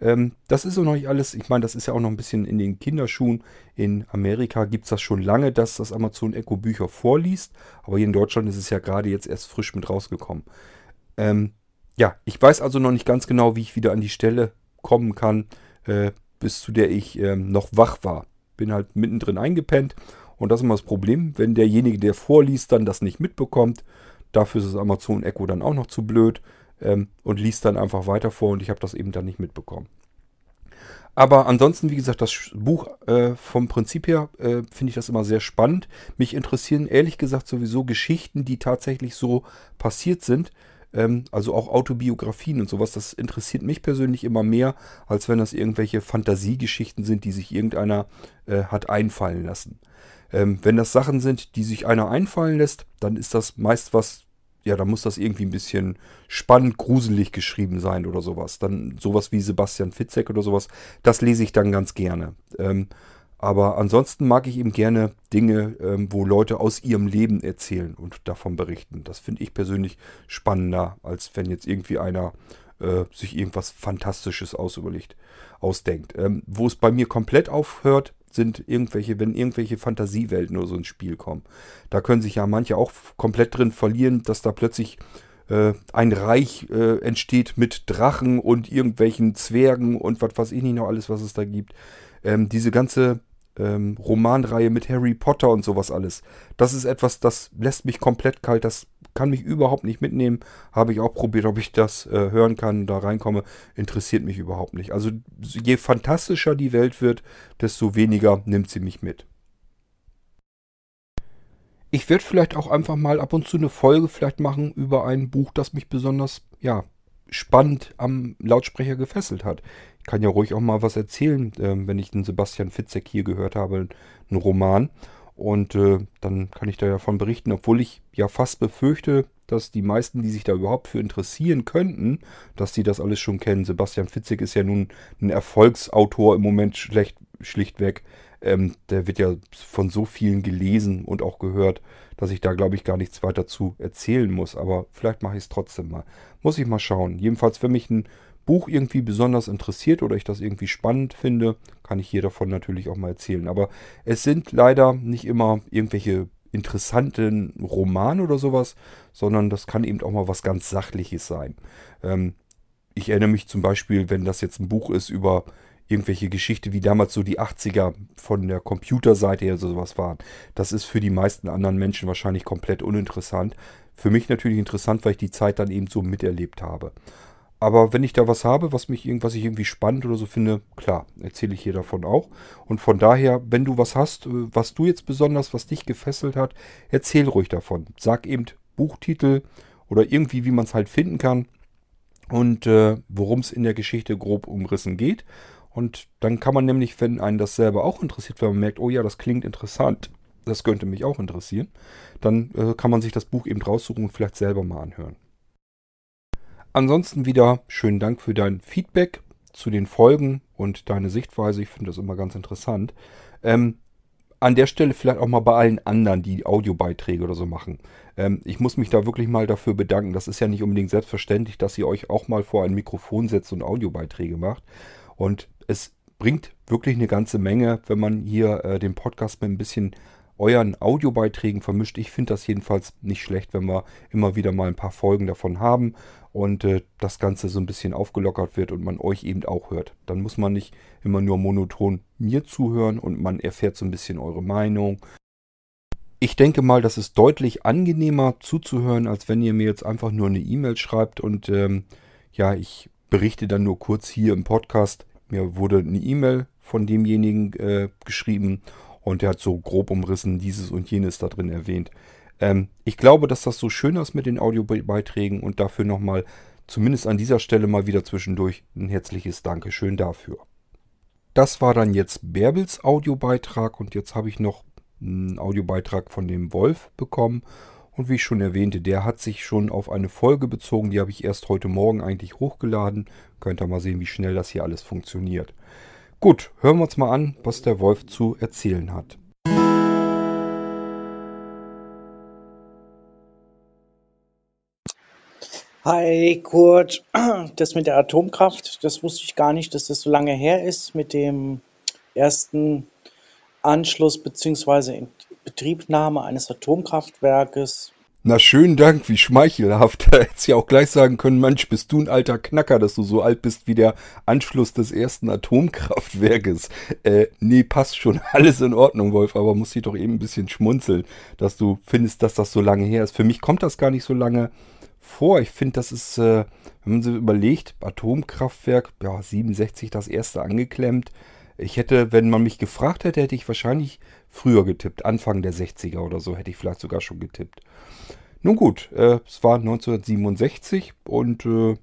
ähm, das ist auch noch nicht alles. Ich meine, das ist ja auch noch ein bisschen in den Kinderschuhen. In Amerika gibt es das schon lange, dass das Amazon Echo Bücher vorliest. Aber hier in Deutschland ist es ja gerade jetzt erst frisch mit rausgekommen. Ähm, ja, ich weiß also noch nicht ganz genau, wie ich wieder an die Stelle kommen kann, äh, bis zu der ich äh, noch wach war. Bin halt mittendrin eingepennt. Und das ist immer das Problem, wenn derjenige, der vorliest, dann das nicht mitbekommt. Dafür ist das Amazon Echo dann auch noch zu blöd ähm, und liest dann einfach weiter vor und ich habe das eben dann nicht mitbekommen. Aber ansonsten, wie gesagt, das Buch äh, vom Prinzip her äh, finde ich das immer sehr spannend. Mich interessieren ehrlich gesagt sowieso Geschichten, die tatsächlich so passiert sind. Ähm, also auch Autobiografien und sowas. Das interessiert mich persönlich immer mehr, als wenn das irgendwelche Fantasiegeschichten sind, die sich irgendeiner äh, hat einfallen lassen. Ähm, wenn das Sachen sind, die sich einer einfallen lässt, dann ist das meist was ja, da muss das irgendwie ein bisschen spannend, gruselig geschrieben sein oder sowas. Dann sowas wie Sebastian Fitzek oder sowas, das lese ich dann ganz gerne. Ähm, aber ansonsten mag ich eben gerne Dinge, ähm, wo Leute aus ihrem Leben erzählen und davon berichten. Das finde ich persönlich spannender, als wenn jetzt irgendwie einer äh, sich irgendwas Fantastisches ausüberlegt, ausdenkt. Ähm, wo es bei mir komplett aufhört, sind irgendwelche, wenn irgendwelche Fantasiewelten oder so ins Spiel kommen. Da können sich ja manche auch komplett drin verlieren, dass da plötzlich äh, ein Reich äh, entsteht mit Drachen und irgendwelchen Zwergen und was weiß ich nicht noch alles, was es da gibt. Ähm, diese ganze ähm, Romanreihe mit Harry Potter und sowas alles. Das ist etwas, das lässt mich komplett kalt. Das kann mich überhaupt nicht mitnehmen. Habe ich auch probiert, ob ich das äh, hören kann, da reinkomme. Interessiert mich überhaupt nicht. Also je fantastischer die Welt wird, desto weniger nimmt sie mich mit. Ich werde vielleicht auch einfach mal ab und zu eine Folge vielleicht machen über ein Buch, das mich besonders, ja, spannend am Lautsprecher gefesselt hat kann ja ruhig auch mal was erzählen, äh, wenn ich den Sebastian Fitzek hier gehört habe, einen Roman. Und äh, dann kann ich da davon berichten, obwohl ich ja fast befürchte, dass die meisten, die sich da überhaupt für interessieren könnten, dass die das alles schon kennen. Sebastian Fitzek ist ja nun ein Erfolgsautor im Moment schlecht, schlichtweg. Ähm, der wird ja von so vielen gelesen und auch gehört, dass ich da, glaube ich, gar nichts weiter zu erzählen muss. Aber vielleicht mache ich es trotzdem mal. Muss ich mal schauen. Jedenfalls, wenn mich ein Buch irgendwie besonders interessiert oder ich das irgendwie spannend finde, kann ich hier davon natürlich auch mal erzählen. Aber es sind leider nicht immer irgendwelche interessanten Romane oder sowas, sondern das kann eben auch mal was ganz Sachliches sein. Ähm, ich erinnere mich zum Beispiel, wenn das jetzt ein Buch ist über irgendwelche Geschichte, wie damals so die 80er von der Computerseite her sowas waren. Das ist für die meisten anderen Menschen wahrscheinlich komplett uninteressant. Für mich natürlich interessant, weil ich die Zeit dann eben so miterlebt habe. Aber wenn ich da was habe, was mich irgendwas ich irgendwie spannend oder so finde, klar, erzähle ich hier davon auch. Und von daher, wenn du was hast, äh, was du jetzt besonders, was dich gefesselt hat, erzähl ruhig davon. Sag eben Buchtitel oder irgendwie, wie man es halt finden kann und äh, worum es in der Geschichte grob umrissen geht. Und dann kann man nämlich, wenn einen das selber auch interessiert, wenn man merkt, oh ja, das klingt interessant, das könnte mich auch interessieren, dann äh, kann man sich das Buch eben raussuchen und vielleicht selber mal anhören. Ansonsten wieder schönen Dank für dein Feedback zu den Folgen und deine Sichtweise. Ich finde das immer ganz interessant. Ähm, an der Stelle vielleicht auch mal bei allen anderen, die Audiobeiträge oder so machen. Ähm, ich muss mich da wirklich mal dafür bedanken. Das ist ja nicht unbedingt selbstverständlich, dass ihr euch auch mal vor ein Mikrofon setzt und Audiobeiträge macht. Und es bringt wirklich eine ganze Menge, wenn man hier äh, den Podcast mit ein bisschen euren Audiobeiträgen vermischt. Ich finde das jedenfalls nicht schlecht, wenn wir immer wieder mal ein paar Folgen davon haben und äh, das Ganze so ein bisschen aufgelockert wird und man euch eben auch hört. Dann muss man nicht immer nur monoton mir zuhören und man erfährt so ein bisschen eure Meinung. Ich denke mal, das ist deutlich angenehmer zuzuhören, als wenn ihr mir jetzt einfach nur eine E-Mail schreibt und ähm, ja, ich berichte dann nur kurz hier im Podcast. Mir wurde eine E-Mail von demjenigen äh, geschrieben und der hat so grob umrissen dieses und jenes da drin erwähnt. Ähm, ich glaube, dass das so schön ist mit den Audiobeiträgen und dafür nochmal, zumindest an dieser Stelle mal wieder zwischendurch, ein herzliches Dankeschön dafür. Das war dann jetzt Bärbels Audiobeitrag und jetzt habe ich noch einen Audiobeitrag von dem Wolf bekommen. Und wie ich schon erwähnte, der hat sich schon auf eine Folge bezogen, die habe ich erst heute Morgen eigentlich hochgeladen. Könnt ihr mal sehen, wie schnell das hier alles funktioniert. Gut, hören wir uns mal an, was der Wolf zu erzählen hat.
Hi Kurt, das mit der Atomkraft, das wusste ich gar nicht, dass das so lange her ist mit dem ersten Anschluss bzw. Betriebnahme eines Atomkraftwerkes.
Na, schönen Dank, wie schmeichelhaft. Da hättest ja auch gleich sagen können, Mensch, bist du ein alter Knacker, dass du so alt bist wie der Anschluss des ersten Atomkraftwerkes. Äh, nee, passt schon, alles in Ordnung, Wolf, aber muss ich doch eben ein bisschen schmunzeln, dass du findest, dass das so lange her ist. Für mich kommt das gar nicht so lange vor. Ich finde, das ist, äh, wenn man sich überlegt, Atomkraftwerk, ja, 67 das erste angeklemmt. Ich hätte, wenn man mich gefragt hätte, hätte ich wahrscheinlich früher getippt. Anfang der 60er oder so hätte ich vielleicht sogar schon getippt. Nun gut, äh, es war 1967 und äh,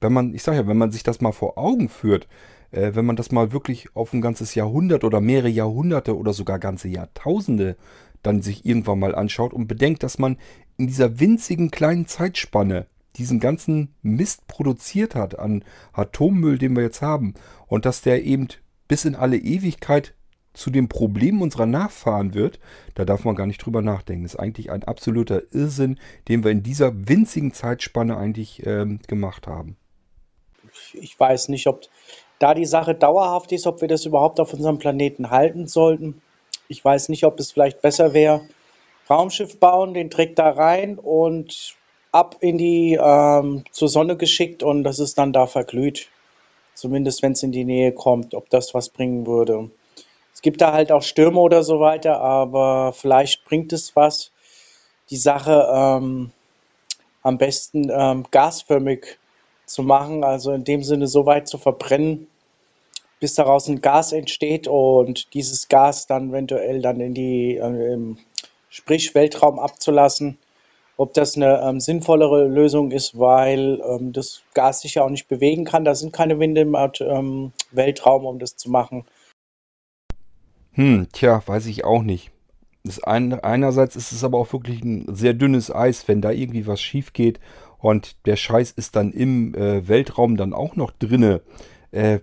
wenn man, ich sage ja, wenn man sich das mal vor Augen führt, äh, wenn man das mal wirklich auf ein ganzes Jahrhundert oder mehrere Jahrhunderte oder sogar ganze Jahrtausende dann sich irgendwann mal anschaut und bedenkt, dass man in dieser winzigen kleinen Zeitspanne diesen ganzen Mist produziert hat an Atommüll, den wir jetzt haben und dass der eben bis in alle Ewigkeit zu dem Problem unserer Nachfahren wird, da darf man gar nicht drüber nachdenken. Das ist eigentlich ein absoluter Irrsinn, den wir in dieser winzigen Zeitspanne eigentlich ähm, gemacht haben.
Ich weiß nicht, ob da die Sache dauerhaft ist, ob wir das überhaupt auf unserem Planeten halten sollten. Ich weiß nicht, ob es vielleicht besser wäre, Raumschiff bauen, den Trick da rein und ab in die ähm, zur Sonne geschickt und das ist dann da verglüht. Zumindest wenn es in die Nähe kommt, ob das was bringen würde. Es gibt da halt auch Stürme oder so weiter, aber vielleicht bringt es was, die Sache ähm, am besten ähm, gasförmig zu machen, also in dem Sinne so weit zu verbrennen, bis daraus ein Gas entsteht und dieses Gas dann eventuell dann in die, äh, sprich Weltraum abzulassen. Ob das eine ähm, sinnvollere Lösung ist, weil ähm, das Gas sich ja auch nicht bewegen kann. Da sind keine Winde im ähm, Weltraum, um das zu machen.
Hm, tja, weiß ich auch nicht. Das ein, einerseits ist es aber auch wirklich ein sehr dünnes Eis, wenn da irgendwie was schief geht und der Scheiß ist dann im äh, Weltraum dann auch noch drinne. Äh,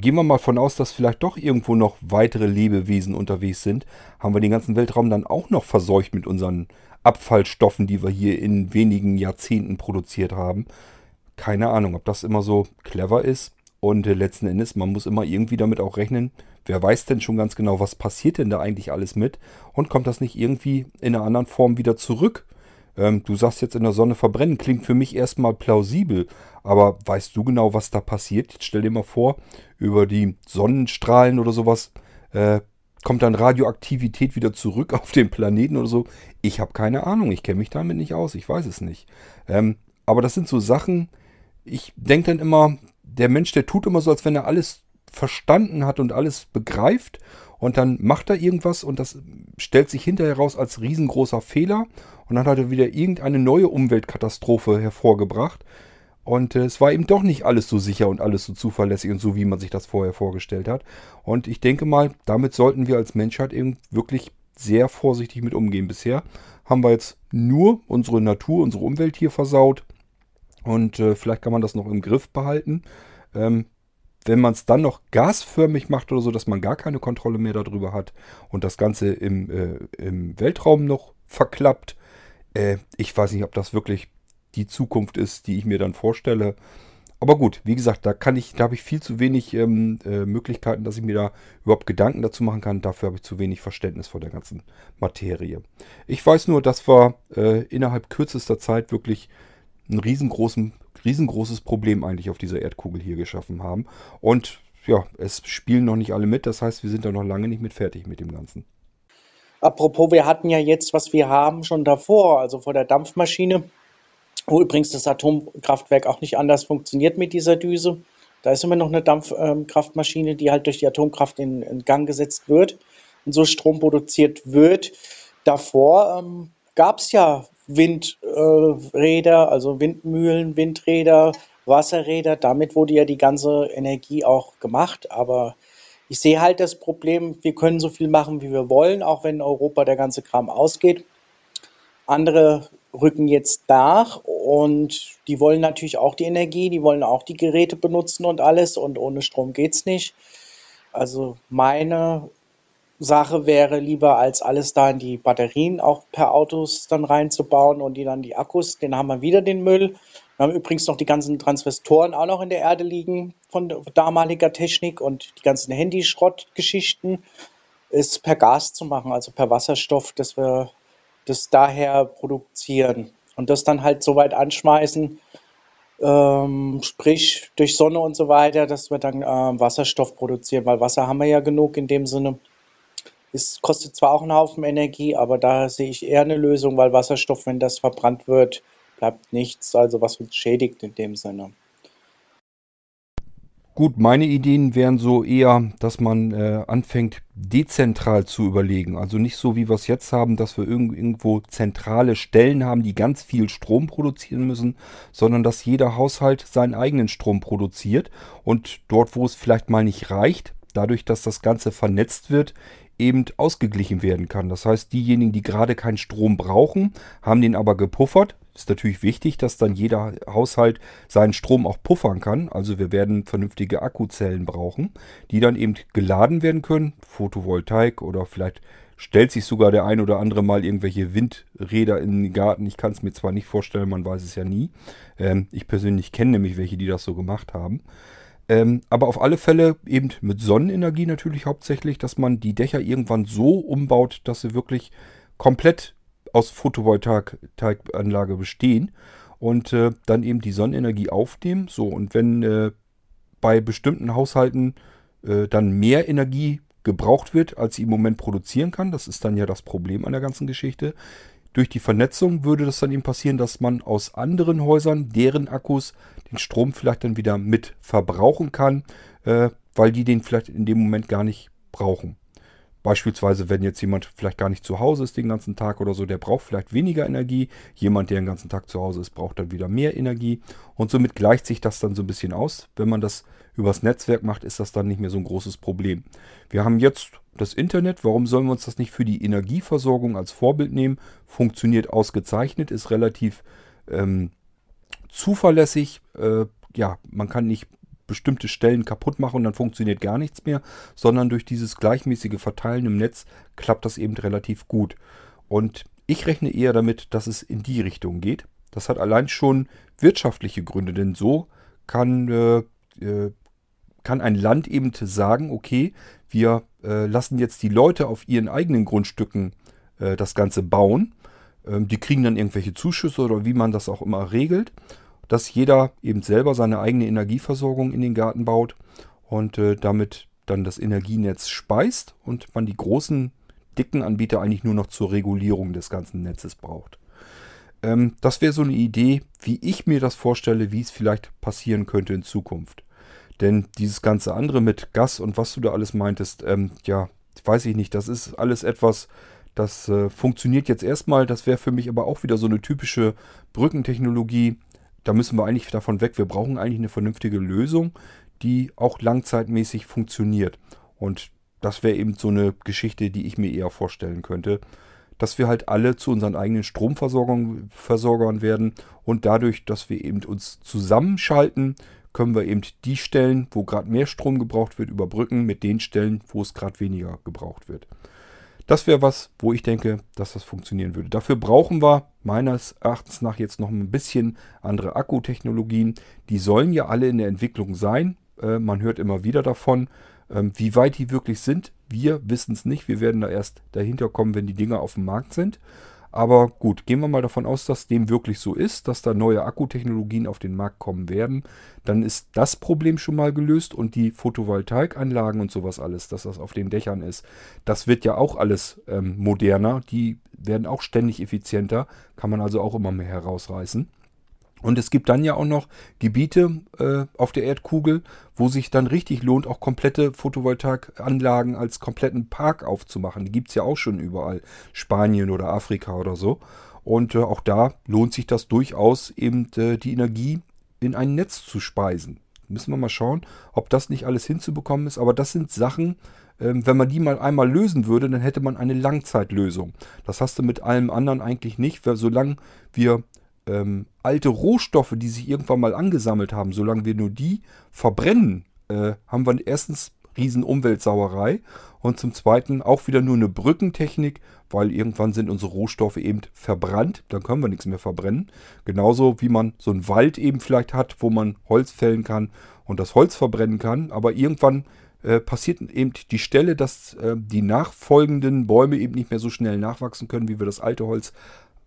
gehen wir mal von aus, dass vielleicht doch irgendwo noch weitere Lebewesen unterwegs sind. Haben wir den ganzen Weltraum dann auch noch verseucht mit unseren Abfallstoffen, die wir hier in wenigen Jahrzehnten produziert haben. Keine Ahnung, ob das immer so clever ist. Und äh, letzten Endes, man muss immer irgendwie damit auch rechnen, wer weiß denn schon ganz genau, was passiert denn da eigentlich alles mit? Und kommt das nicht irgendwie in einer anderen Form wieder zurück? Ähm, du sagst jetzt in der Sonne verbrennen, klingt für mich erstmal plausibel. Aber weißt du genau, was da passiert? Jetzt stell dir mal vor, über die Sonnenstrahlen oder sowas äh, kommt dann Radioaktivität wieder zurück auf den Planeten oder so. Ich habe keine Ahnung, ich kenne mich damit nicht aus, ich weiß es nicht. Ähm, aber das sind so Sachen, ich denke dann immer, der Mensch, der tut immer so, als wenn er alles verstanden hat und alles begreift. Und dann macht er irgendwas und das stellt sich hinterher raus als riesengroßer Fehler. Und dann hat er wieder irgendeine neue Umweltkatastrophe hervorgebracht. Und äh, es war eben doch nicht alles so sicher und alles so zuverlässig und so, wie man sich das vorher vorgestellt hat. Und ich denke mal, damit sollten wir als Menschheit eben wirklich sehr vorsichtig mit umgehen. Bisher haben wir jetzt nur unsere Natur, unsere Umwelt hier versaut. Und äh, vielleicht kann man das noch im Griff behalten. Ähm, wenn man es dann noch gasförmig macht oder so, dass man gar keine Kontrolle mehr darüber hat und das Ganze im, äh, im Weltraum noch verklappt, äh, ich weiß nicht, ob das wirklich die Zukunft ist, die ich mir dann vorstelle. Aber gut, wie gesagt, da kann ich, da habe ich viel zu wenig ähm, äh, Möglichkeiten, dass ich mir da überhaupt Gedanken dazu machen kann. Dafür habe ich zu wenig Verständnis vor der ganzen Materie. Ich weiß nur, dass wir äh, innerhalb kürzester Zeit wirklich einen riesengroßen riesengroßes Problem eigentlich auf dieser Erdkugel hier geschaffen haben. Und ja, es spielen noch nicht alle mit. Das heißt, wir sind da noch lange nicht mit fertig mit dem Ganzen.
Apropos, wir hatten ja jetzt, was wir haben, schon davor, also vor der Dampfmaschine, wo übrigens das Atomkraftwerk auch nicht anders funktioniert mit dieser Düse. Da ist immer noch eine Dampfkraftmaschine, die halt durch die Atomkraft in, in Gang gesetzt wird und so Strom produziert wird. Davor ähm, gab es ja Windräder, also Windmühlen, Windräder, Wasserräder. Damit wurde ja die ganze Energie auch gemacht. Aber ich sehe halt das Problem, wir können so viel machen, wie wir wollen, auch wenn in Europa der ganze Kram ausgeht. Andere rücken jetzt nach und die wollen natürlich auch die Energie, die wollen auch die Geräte benutzen und alles und ohne Strom geht es nicht. Also meine Sache wäre lieber, als alles da in die Batterien auch per Autos dann reinzubauen und die dann die Akkus, den haben wir wieder den Müll. Wir haben übrigens noch die ganzen Transvestoren auch noch in der Erde liegen von damaliger Technik und die ganzen Handyschrottgeschichten ist per Gas zu machen, also per Wasserstoff, dass wir das daher produzieren und das dann halt so weit anschmeißen, ähm, sprich durch Sonne und so weiter, dass wir dann ähm, Wasserstoff produzieren, weil Wasser haben wir ja genug in dem Sinne. Es kostet zwar auch einen Haufen Energie, aber da sehe ich eher eine Lösung, weil Wasserstoff, wenn das verbrannt wird, bleibt nichts, also was uns schädigt in dem Sinne.
Gut, meine Ideen wären so eher, dass man äh, anfängt, dezentral zu überlegen. Also nicht so, wie wir es jetzt haben, dass wir irgendwo zentrale Stellen haben, die ganz viel Strom produzieren müssen, sondern dass jeder Haushalt seinen eigenen Strom produziert und dort, wo es vielleicht mal nicht reicht, dadurch, dass das Ganze vernetzt wird, eben ausgeglichen werden kann. Das heißt, diejenigen, die gerade keinen Strom brauchen, haben den aber gepuffert, ist natürlich wichtig, dass dann jeder Haushalt seinen Strom auch puffern kann. Also wir werden vernünftige Akkuzellen brauchen, die dann eben geladen werden können. Photovoltaik oder vielleicht stellt sich sogar der ein oder andere mal irgendwelche Windräder in den Garten. Ich kann es mir zwar nicht vorstellen, man weiß es ja nie. Ähm, ich persönlich kenne nämlich welche, die das so gemacht haben. Ähm, aber auf alle Fälle eben mit Sonnenenergie natürlich hauptsächlich, dass man die Dächer irgendwann so umbaut, dass sie wirklich komplett aus Photovoltaikanlage bestehen und äh, dann eben die Sonnenenergie aufnehmen. So, und wenn äh, bei bestimmten Haushalten äh, dann mehr Energie gebraucht wird, als sie im Moment produzieren kann, das ist dann ja das Problem an der ganzen Geschichte. Durch die Vernetzung würde das dann eben passieren, dass man aus anderen Häusern, deren Akkus, den Strom vielleicht dann wieder mit verbrauchen kann, äh, weil die den vielleicht in dem Moment gar nicht brauchen. Beispielsweise, wenn jetzt jemand vielleicht gar nicht zu Hause ist den ganzen Tag oder so, der braucht vielleicht weniger Energie. Jemand, der den ganzen Tag zu Hause ist, braucht dann wieder mehr Energie. Und somit gleicht sich das dann so ein bisschen aus. Wenn man das übers Netzwerk macht, ist das dann nicht mehr so ein großes Problem. Wir haben jetzt das Internet. Warum sollen wir uns das nicht für die Energieversorgung als Vorbild nehmen? Funktioniert ausgezeichnet, ist relativ ähm, zuverlässig. Äh, ja, man kann nicht bestimmte Stellen kaputt mache und dann funktioniert gar nichts mehr, sondern durch dieses gleichmäßige Verteilen im Netz klappt das eben relativ gut. Und ich rechne eher damit, dass es in die Richtung geht. Das hat allein schon wirtschaftliche Gründe, denn so kann, äh, äh, kann ein Land eben sagen, okay, wir äh, lassen jetzt die Leute auf ihren eigenen Grundstücken äh, das Ganze bauen. Ähm, die kriegen dann irgendwelche Zuschüsse oder wie man das auch immer regelt dass jeder eben selber seine eigene Energieversorgung in den Garten baut und äh, damit dann das Energienetz speist und man die großen, dicken Anbieter eigentlich nur noch zur Regulierung des ganzen Netzes braucht. Ähm, das wäre so eine Idee, wie ich mir das vorstelle, wie es vielleicht passieren könnte in Zukunft. Denn dieses ganze andere mit Gas und was du da alles meintest, ähm, ja, weiß ich nicht, das ist alles etwas, das äh, funktioniert jetzt erstmal. Das wäre für mich aber auch wieder so eine typische Brückentechnologie da müssen wir eigentlich davon weg. Wir brauchen eigentlich eine vernünftige Lösung, die auch langzeitmäßig funktioniert. Und das wäre eben so eine Geschichte, die ich mir eher vorstellen könnte, dass wir halt alle zu unseren eigenen Stromversorgern werden und dadurch, dass wir eben uns zusammenschalten, können wir eben die Stellen, wo gerade mehr Strom gebraucht wird, überbrücken mit den Stellen, wo es gerade weniger gebraucht wird. Das wäre was, wo ich denke, dass das funktionieren würde. Dafür brauchen wir meines Erachtens nach jetzt noch ein bisschen andere Akkutechnologien. Die sollen ja alle in der Entwicklung sein. Äh, man hört immer wieder davon. Ähm, wie weit die wirklich sind, wir wissen es nicht. Wir werden da erst dahinter kommen, wenn die Dinger auf dem Markt sind. Aber gut, gehen wir mal davon aus, dass dem wirklich so ist, dass da neue Akkutechnologien auf den Markt kommen werden. Dann ist das Problem schon mal gelöst und die Photovoltaikanlagen und sowas alles, dass das auf den Dächern ist, das wird ja auch alles ähm, moderner. Die werden auch ständig effizienter, kann man also auch immer mehr herausreißen. Und es gibt dann ja auch noch Gebiete äh, auf der Erdkugel, wo sich dann richtig lohnt, auch komplette Photovoltaikanlagen als kompletten Park aufzumachen. Die gibt es ja auch schon überall. Spanien oder Afrika oder so. Und äh, auch da lohnt sich das durchaus, eben äh, die Energie in ein Netz zu speisen. Müssen wir mal schauen, ob das nicht alles hinzubekommen ist. Aber das sind Sachen, ähm, wenn man die mal einmal lösen würde, dann hätte man eine Langzeitlösung. Das hast du mit allem anderen eigentlich nicht. Solange wir ähm, alte Rohstoffe, die sich irgendwann mal angesammelt haben, solange wir nur die verbrennen, äh, haben wir erstens riesen Umweltsauerei und zum Zweiten auch wieder nur eine Brückentechnik, weil irgendwann sind unsere Rohstoffe eben verbrannt, dann können wir nichts mehr verbrennen. Genauso wie man so einen Wald eben vielleicht hat, wo man Holz fällen kann und das Holz verbrennen kann, aber irgendwann äh, passiert eben die Stelle, dass äh, die nachfolgenden Bäume eben nicht mehr so schnell nachwachsen können, wie wir das alte Holz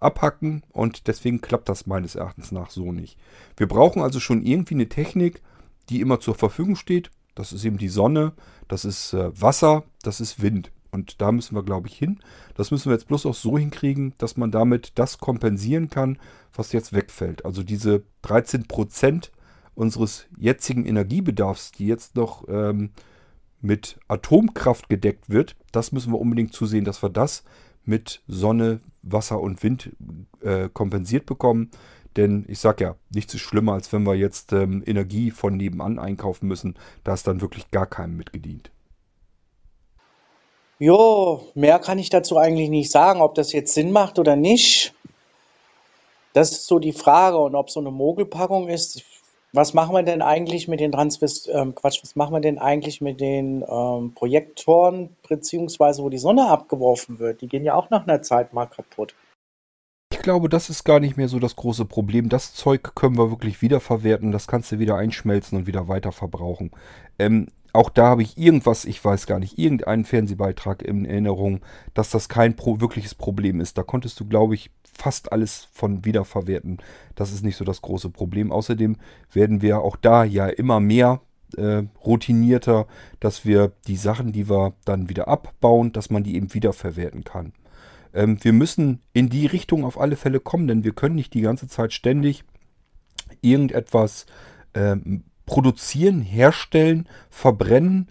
abhacken und deswegen klappt das meines Erachtens nach so nicht. Wir brauchen also schon irgendwie eine Technik, die immer zur Verfügung steht. Das ist eben die Sonne, das ist äh, Wasser, das ist Wind. Und da müssen wir, glaube ich, hin. Das müssen wir jetzt bloß auch so hinkriegen, dass man damit das kompensieren kann, was jetzt wegfällt. Also diese 13 Prozent unseres jetzigen Energiebedarfs, die jetzt noch ähm, mit Atomkraft gedeckt wird, das müssen wir unbedingt zusehen, dass wir das mit Sonne, Wasser und Wind äh, kompensiert bekommen. Denn ich sage ja, nichts ist schlimmer, als wenn wir jetzt ähm, Energie von nebenan einkaufen müssen. Da ist dann wirklich gar keinem mitgedient.
Jo, mehr kann ich dazu eigentlich nicht sagen, ob das jetzt Sinn macht oder nicht. Das ist so die Frage und ob so eine Mogelpackung ist. Was machen wir denn eigentlich mit den Transvest ähm, Quatsch, was machen wir denn eigentlich mit den ähm, Projektoren, beziehungsweise wo die Sonne abgeworfen wird? Die gehen ja auch nach einer Zeit mal kaputt.
Ich glaube, das ist gar nicht mehr so das große Problem. Das Zeug können wir wirklich wiederverwerten. Das kannst du wieder einschmelzen und wieder weiter verbrauchen. Ähm, auch da habe ich irgendwas, ich weiß gar nicht, irgendeinen Fernsehbeitrag in Erinnerung, dass das kein pro wirkliches Problem ist. Da konntest du, glaube ich, fast alles von wiederverwerten. Das ist nicht so das große Problem. Außerdem werden wir auch da ja immer mehr äh, routinierter, dass wir die Sachen, die wir dann wieder abbauen, dass man die eben wiederverwerten kann. Ähm, wir müssen in die Richtung auf alle Fälle kommen, denn wir können nicht die ganze Zeit ständig irgendetwas ähm, produzieren, herstellen, verbrennen,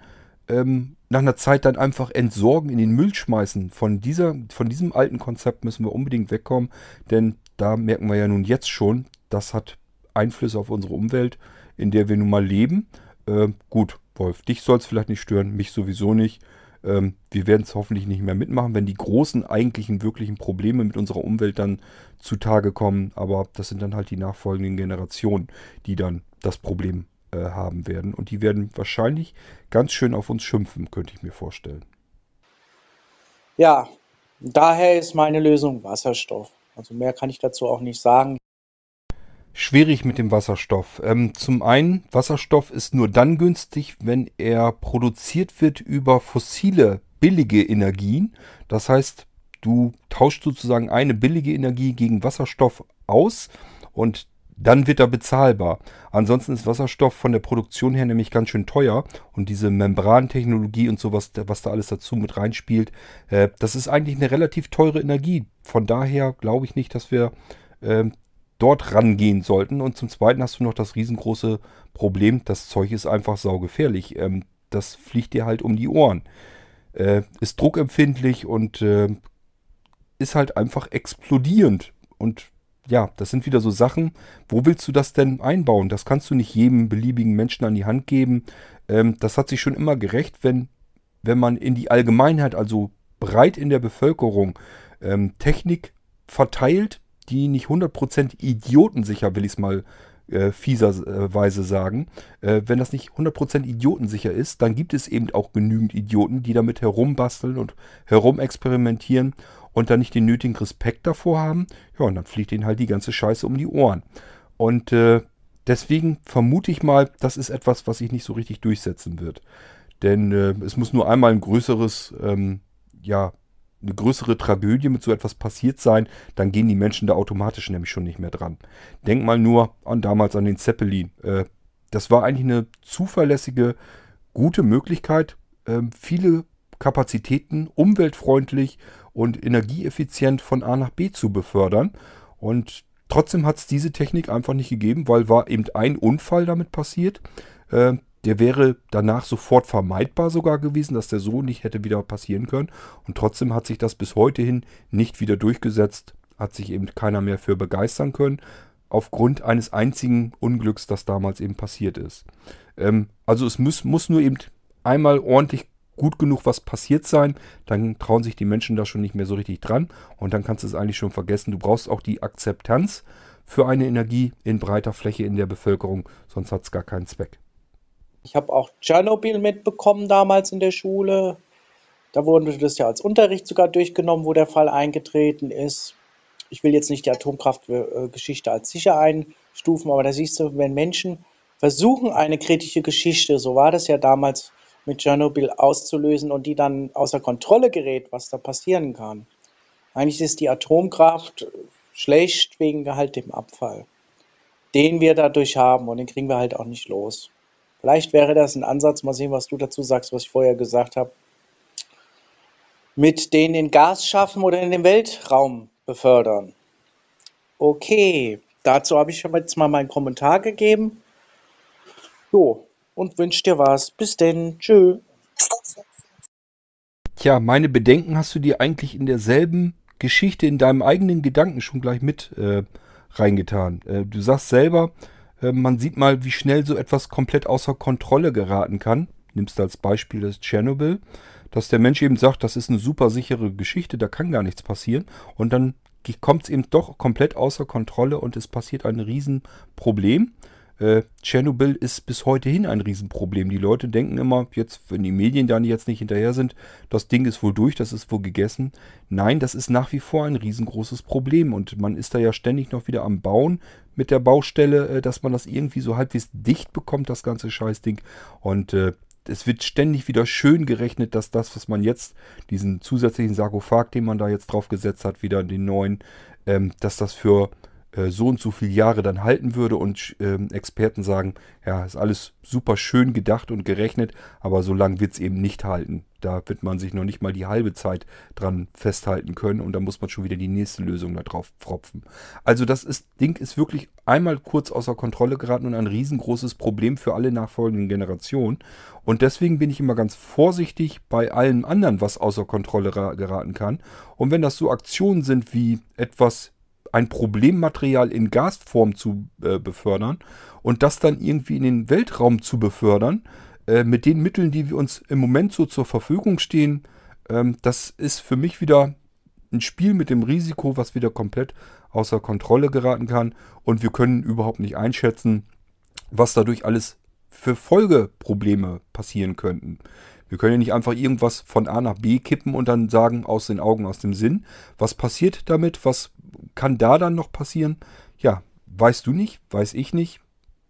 ähm, nach einer Zeit dann einfach entsorgen, in den Müll schmeißen. Von, dieser, von diesem alten Konzept müssen wir unbedingt wegkommen, denn da merken wir ja nun jetzt schon, das hat Einflüsse auf unsere Umwelt, in der wir nun mal leben. Äh, gut, Wolf, dich soll es vielleicht nicht stören, mich sowieso nicht. Ähm, wir werden es hoffentlich nicht mehr mitmachen, wenn die großen eigentlichen wirklichen Probleme mit unserer Umwelt dann zutage kommen. Aber das sind dann halt die nachfolgenden Generationen, die dann das Problem äh, haben werden. Und die werden wahrscheinlich ganz schön auf uns schimpfen, könnte ich mir vorstellen.
Ja, daher ist meine Lösung Wasserstoff. Also mehr kann ich dazu auch nicht sagen.
Schwierig mit dem Wasserstoff. Ähm, zum einen, Wasserstoff ist nur dann günstig, wenn er produziert wird über fossile, billige Energien. Das heißt, du tauschst sozusagen eine billige Energie gegen Wasserstoff aus und dann wird er bezahlbar. Ansonsten ist Wasserstoff von der Produktion her nämlich ganz schön teuer und diese Membrantechnologie und sowas, was da alles dazu mit reinspielt, äh, das ist eigentlich eine relativ teure Energie. Von daher glaube ich nicht, dass wir äh, dort rangehen sollten. Und zum Zweiten hast du noch das riesengroße Problem, das Zeug ist einfach saugefährlich. Ähm, das fliegt dir halt um die Ohren. Äh, ist druckempfindlich und äh, ist halt einfach explodierend. Und ja, das sind wieder so Sachen, wo willst du das denn einbauen? Das kannst du nicht jedem beliebigen Menschen an die Hand geben. Ähm, das hat sich schon immer gerecht, wenn, wenn man in die Allgemeinheit, also breit in der Bevölkerung, ähm, Technik verteilt, die nicht 100% idiotensicher, will ich es mal äh, fieserweise sagen. Äh, wenn das nicht 100% idiotensicher ist, dann gibt es eben auch genügend Idioten, die damit herumbasteln und herumexperimentieren und dann nicht den nötigen Respekt davor haben, ja, und dann fliegt ihnen halt die ganze Scheiße um die Ohren. Und äh, deswegen vermute ich mal, das ist etwas, was sich nicht so richtig durchsetzen wird. Denn äh, es muss nur einmal ein größeres, ähm, ja, eine größere Tragödie mit so etwas passiert sein, dann gehen die Menschen da automatisch nämlich schon nicht mehr dran. Denk mal nur an damals an den Zeppelin. Äh, das war eigentlich eine zuverlässige, gute Möglichkeit, äh, viele Kapazitäten umweltfreundlich und energieeffizient von A nach B zu befördern. Und trotzdem hat es diese Technik einfach nicht gegeben, weil war eben ein Unfall damit passiert. Äh, der wäre danach sofort vermeidbar sogar gewesen, dass der so nicht hätte wieder passieren können. Und trotzdem hat sich das bis heute hin nicht wieder durchgesetzt, hat sich eben keiner mehr für begeistern können, aufgrund eines einzigen Unglücks, das damals eben passiert ist. Ähm, also es muss, muss nur eben einmal ordentlich gut genug was passiert sein, dann trauen sich die Menschen da schon nicht mehr so richtig dran und dann kannst du es eigentlich schon vergessen. Du brauchst auch die Akzeptanz für eine Energie in breiter Fläche in der Bevölkerung, sonst hat es gar keinen Zweck.
Ich habe auch Tschernobyl mitbekommen damals in der Schule. Da wurde das ja als Unterricht sogar durchgenommen, wo der Fall eingetreten ist. Ich will jetzt nicht die Atomkraftgeschichte als sicher einstufen, aber da siehst du, wenn Menschen versuchen, eine kritische Geschichte, so war das ja damals mit Tschernobyl auszulösen und die dann außer Kontrolle gerät, was da passieren kann. Eigentlich ist die Atomkraft schlecht wegen halt dem Abfall, den wir dadurch haben und den kriegen wir halt auch nicht los. Vielleicht wäre das ein Ansatz, mal sehen, was du dazu sagst, was ich vorher gesagt habe, mit denen in Gas schaffen oder in den Weltraum befördern. Okay, dazu habe ich jetzt mal meinen Kommentar gegeben. Jo, und wünsche dir was. Bis denn. Tschö.
Tja, meine Bedenken hast du dir eigentlich in derselben Geschichte, in deinem eigenen Gedanken schon gleich mit äh, reingetan. Äh, du sagst selber, äh, man sieht mal, wie schnell so etwas komplett außer Kontrolle geraten kann. Nimmst als Beispiel das Tschernobyl, dass der Mensch eben sagt, das ist eine super sichere Geschichte, da kann gar nichts passieren. Und dann kommt es eben doch komplett außer Kontrolle und es passiert ein Riesenproblem. Äh, Tschernobyl ist bis heute hin ein Riesenproblem. Die Leute denken immer, jetzt, wenn die Medien da jetzt nicht hinterher sind, das Ding ist wohl durch, das ist wohl gegessen. Nein, das ist nach wie vor ein riesengroßes Problem und man ist da ja ständig noch wieder am Bauen mit der Baustelle, äh, dass man das irgendwie so halbwegs dicht bekommt, das ganze Scheißding. Und äh, es wird ständig wieder schön gerechnet, dass das, was man jetzt, diesen zusätzlichen Sarkophag, den man da jetzt drauf gesetzt hat, wieder den neuen, ähm, dass das für so und so viele Jahre dann halten würde und ähm, Experten sagen, ja, ist alles super schön gedacht und gerechnet, aber so lange wird es eben nicht halten. Da wird man sich noch nicht mal die halbe Zeit dran festhalten können und dann muss man schon wieder die nächste Lösung da drauf pfropfen. Also das ist, Ding ist wirklich einmal kurz außer Kontrolle geraten und ein riesengroßes Problem für alle nachfolgenden Generationen. Und deswegen bin ich immer ganz vorsichtig bei allem anderen, was außer Kontrolle geraten kann. Und wenn das so Aktionen sind wie etwas ein Problemmaterial in Gasform zu äh, befördern und das dann irgendwie in den Weltraum zu befördern, äh, mit den Mitteln, die wir uns im Moment so zur Verfügung stehen, ähm, das ist für mich wieder ein Spiel mit dem Risiko, was wieder komplett außer Kontrolle geraten kann und wir können überhaupt nicht einschätzen, was dadurch alles für Folgeprobleme passieren könnten. Wir können ja nicht einfach irgendwas von A nach B kippen und dann sagen, aus den Augen, aus dem Sinn. Was passiert damit? Was kann da dann noch passieren? Ja, weißt du nicht, weiß ich nicht.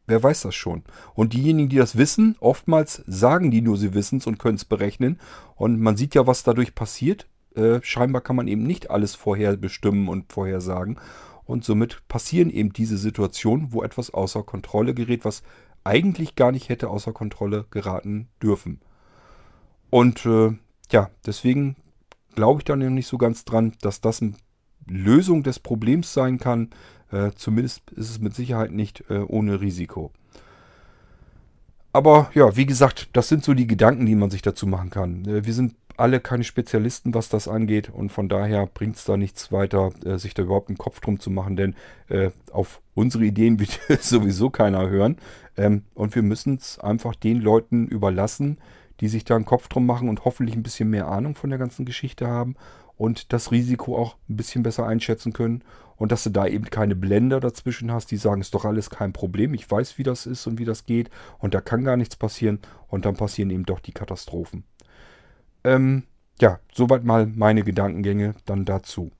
Wer weiß das schon? Und diejenigen, die das wissen, oftmals sagen die nur, sie wissen es und können es berechnen. Und man sieht ja, was dadurch passiert. Äh, scheinbar kann man eben nicht alles vorher bestimmen und vorhersagen. Und somit passieren eben diese Situationen, wo etwas außer Kontrolle gerät, was eigentlich gar nicht hätte außer Kontrolle geraten dürfen. Und äh, ja, deswegen glaube ich dann nicht so ganz dran, dass das eine Lösung des Problems sein kann. Äh, zumindest ist es mit Sicherheit nicht äh, ohne Risiko. Aber ja, wie gesagt, das sind so die Gedanken, die man sich dazu machen kann. Äh, wir sind alle keine Spezialisten, was das angeht. Und von daher bringt es da nichts weiter, äh, sich da überhaupt einen Kopf drum zu machen, denn äh, auf unsere Ideen wird sowieso keiner hören. Ähm, und wir müssen es einfach den Leuten überlassen, die sich da einen Kopf drum machen und hoffentlich ein bisschen mehr Ahnung von der ganzen Geschichte haben und das Risiko auch ein bisschen besser einschätzen können und dass du da eben keine Blender dazwischen hast, die sagen, ist doch alles kein Problem, ich weiß, wie das ist und wie das geht und da kann gar nichts passieren und dann passieren eben doch die Katastrophen. Ähm, ja, soweit mal meine Gedankengänge dann dazu.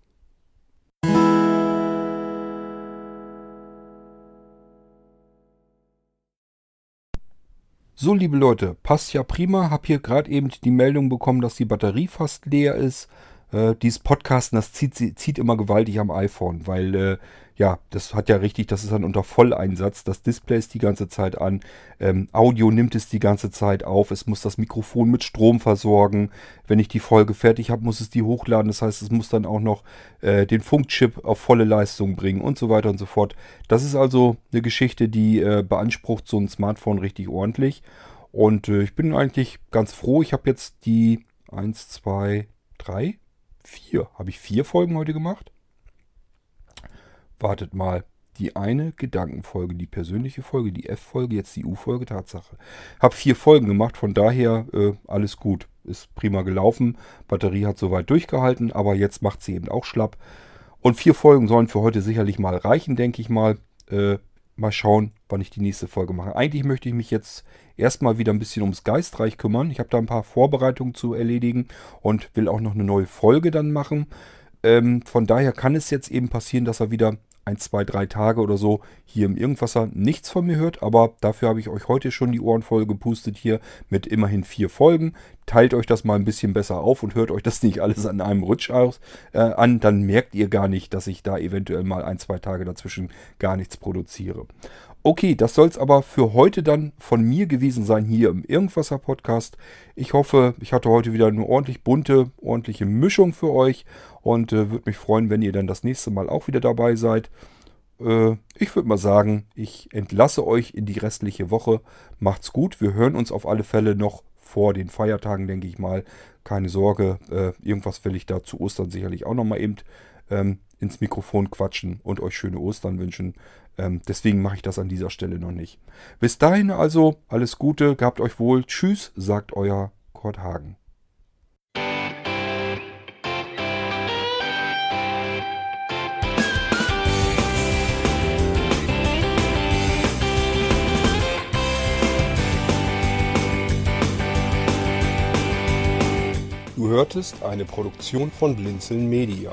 So, liebe Leute, passt ja prima. Hab hier gerade eben die Meldung bekommen, dass die Batterie fast leer ist. Äh, dieses Podcasten, das zieht, zieht immer gewaltig am iPhone, weil äh, ja, das hat ja richtig, das ist dann unter Volleinsatz. Das Display ist die ganze Zeit an. Ähm, Audio nimmt es die ganze Zeit auf. Es muss das Mikrofon mit Strom versorgen. Wenn ich die Folge fertig habe, muss es die hochladen. Das heißt, es muss dann auch noch äh, den Funkchip auf volle Leistung bringen und so weiter und so fort. Das ist also eine Geschichte, die äh, beansprucht so ein Smartphone richtig ordentlich. Und äh, ich bin eigentlich ganz froh. Ich habe jetzt die 1, 2, 3, 4. Habe ich vier Folgen heute gemacht? wartet mal, die eine Gedankenfolge, die persönliche Folge, die F-Folge, jetzt die U-Folge, Tatsache. Hab vier Folgen gemacht, von daher äh, alles gut. Ist prima gelaufen. Batterie hat soweit durchgehalten, aber jetzt macht sie eben auch schlapp. Und vier Folgen sollen für heute sicherlich mal reichen, denke ich mal. Äh, mal schauen, wann ich die nächste Folge mache. Eigentlich möchte ich mich jetzt erstmal wieder ein bisschen ums Geistreich kümmern. Ich habe da ein paar Vorbereitungen zu erledigen und will auch noch eine neue Folge dann machen. Ähm, von daher kann es jetzt eben passieren, dass er wieder ein, zwei, drei Tage oder so hier im Irgendwasser nichts von mir hört. Aber dafür habe ich euch heute schon die Ohren voll gepustet hier mit immerhin vier Folgen. Teilt euch das mal ein bisschen besser auf und hört euch das nicht alles an einem Rutsch aus, äh, an. Dann merkt ihr gar nicht, dass ich da eventuell mal ein, zwei Tage dazwischen gar nichts produziere. Okay, das soll es aber für heute dann von mir gewesen sein hier im Irgendwasser Podcast. Ich hoffe, ich hatte heute wieder eine ordentlich bunte, ordentliche Mischung für euch und äh, würde mich freuen, wenn ihr dann das nächste Mal auch wieder dabei seid. Äh, ich würde mal sagen, ich entlasse euch in die restliche Woche. Macht's gut. Wir hören uns auf alle Fälle noch vor den Feiertagen, denke ich mal. Keine Sorge, äh, irgendwas will ich da zu Ostern sicherlich auch nochmal eben ähm, ins Mikrofon quatschen und euch schöne Ostern wünschen. Ähm, deswegen mache ich das an dieser Stelle noch nicht. Bis dahin also alles Gute, gehabt euch wohl. Tschüss, sagt euer Kurt Hagen. Du hörtest eine Produktion von Blinzeln Media.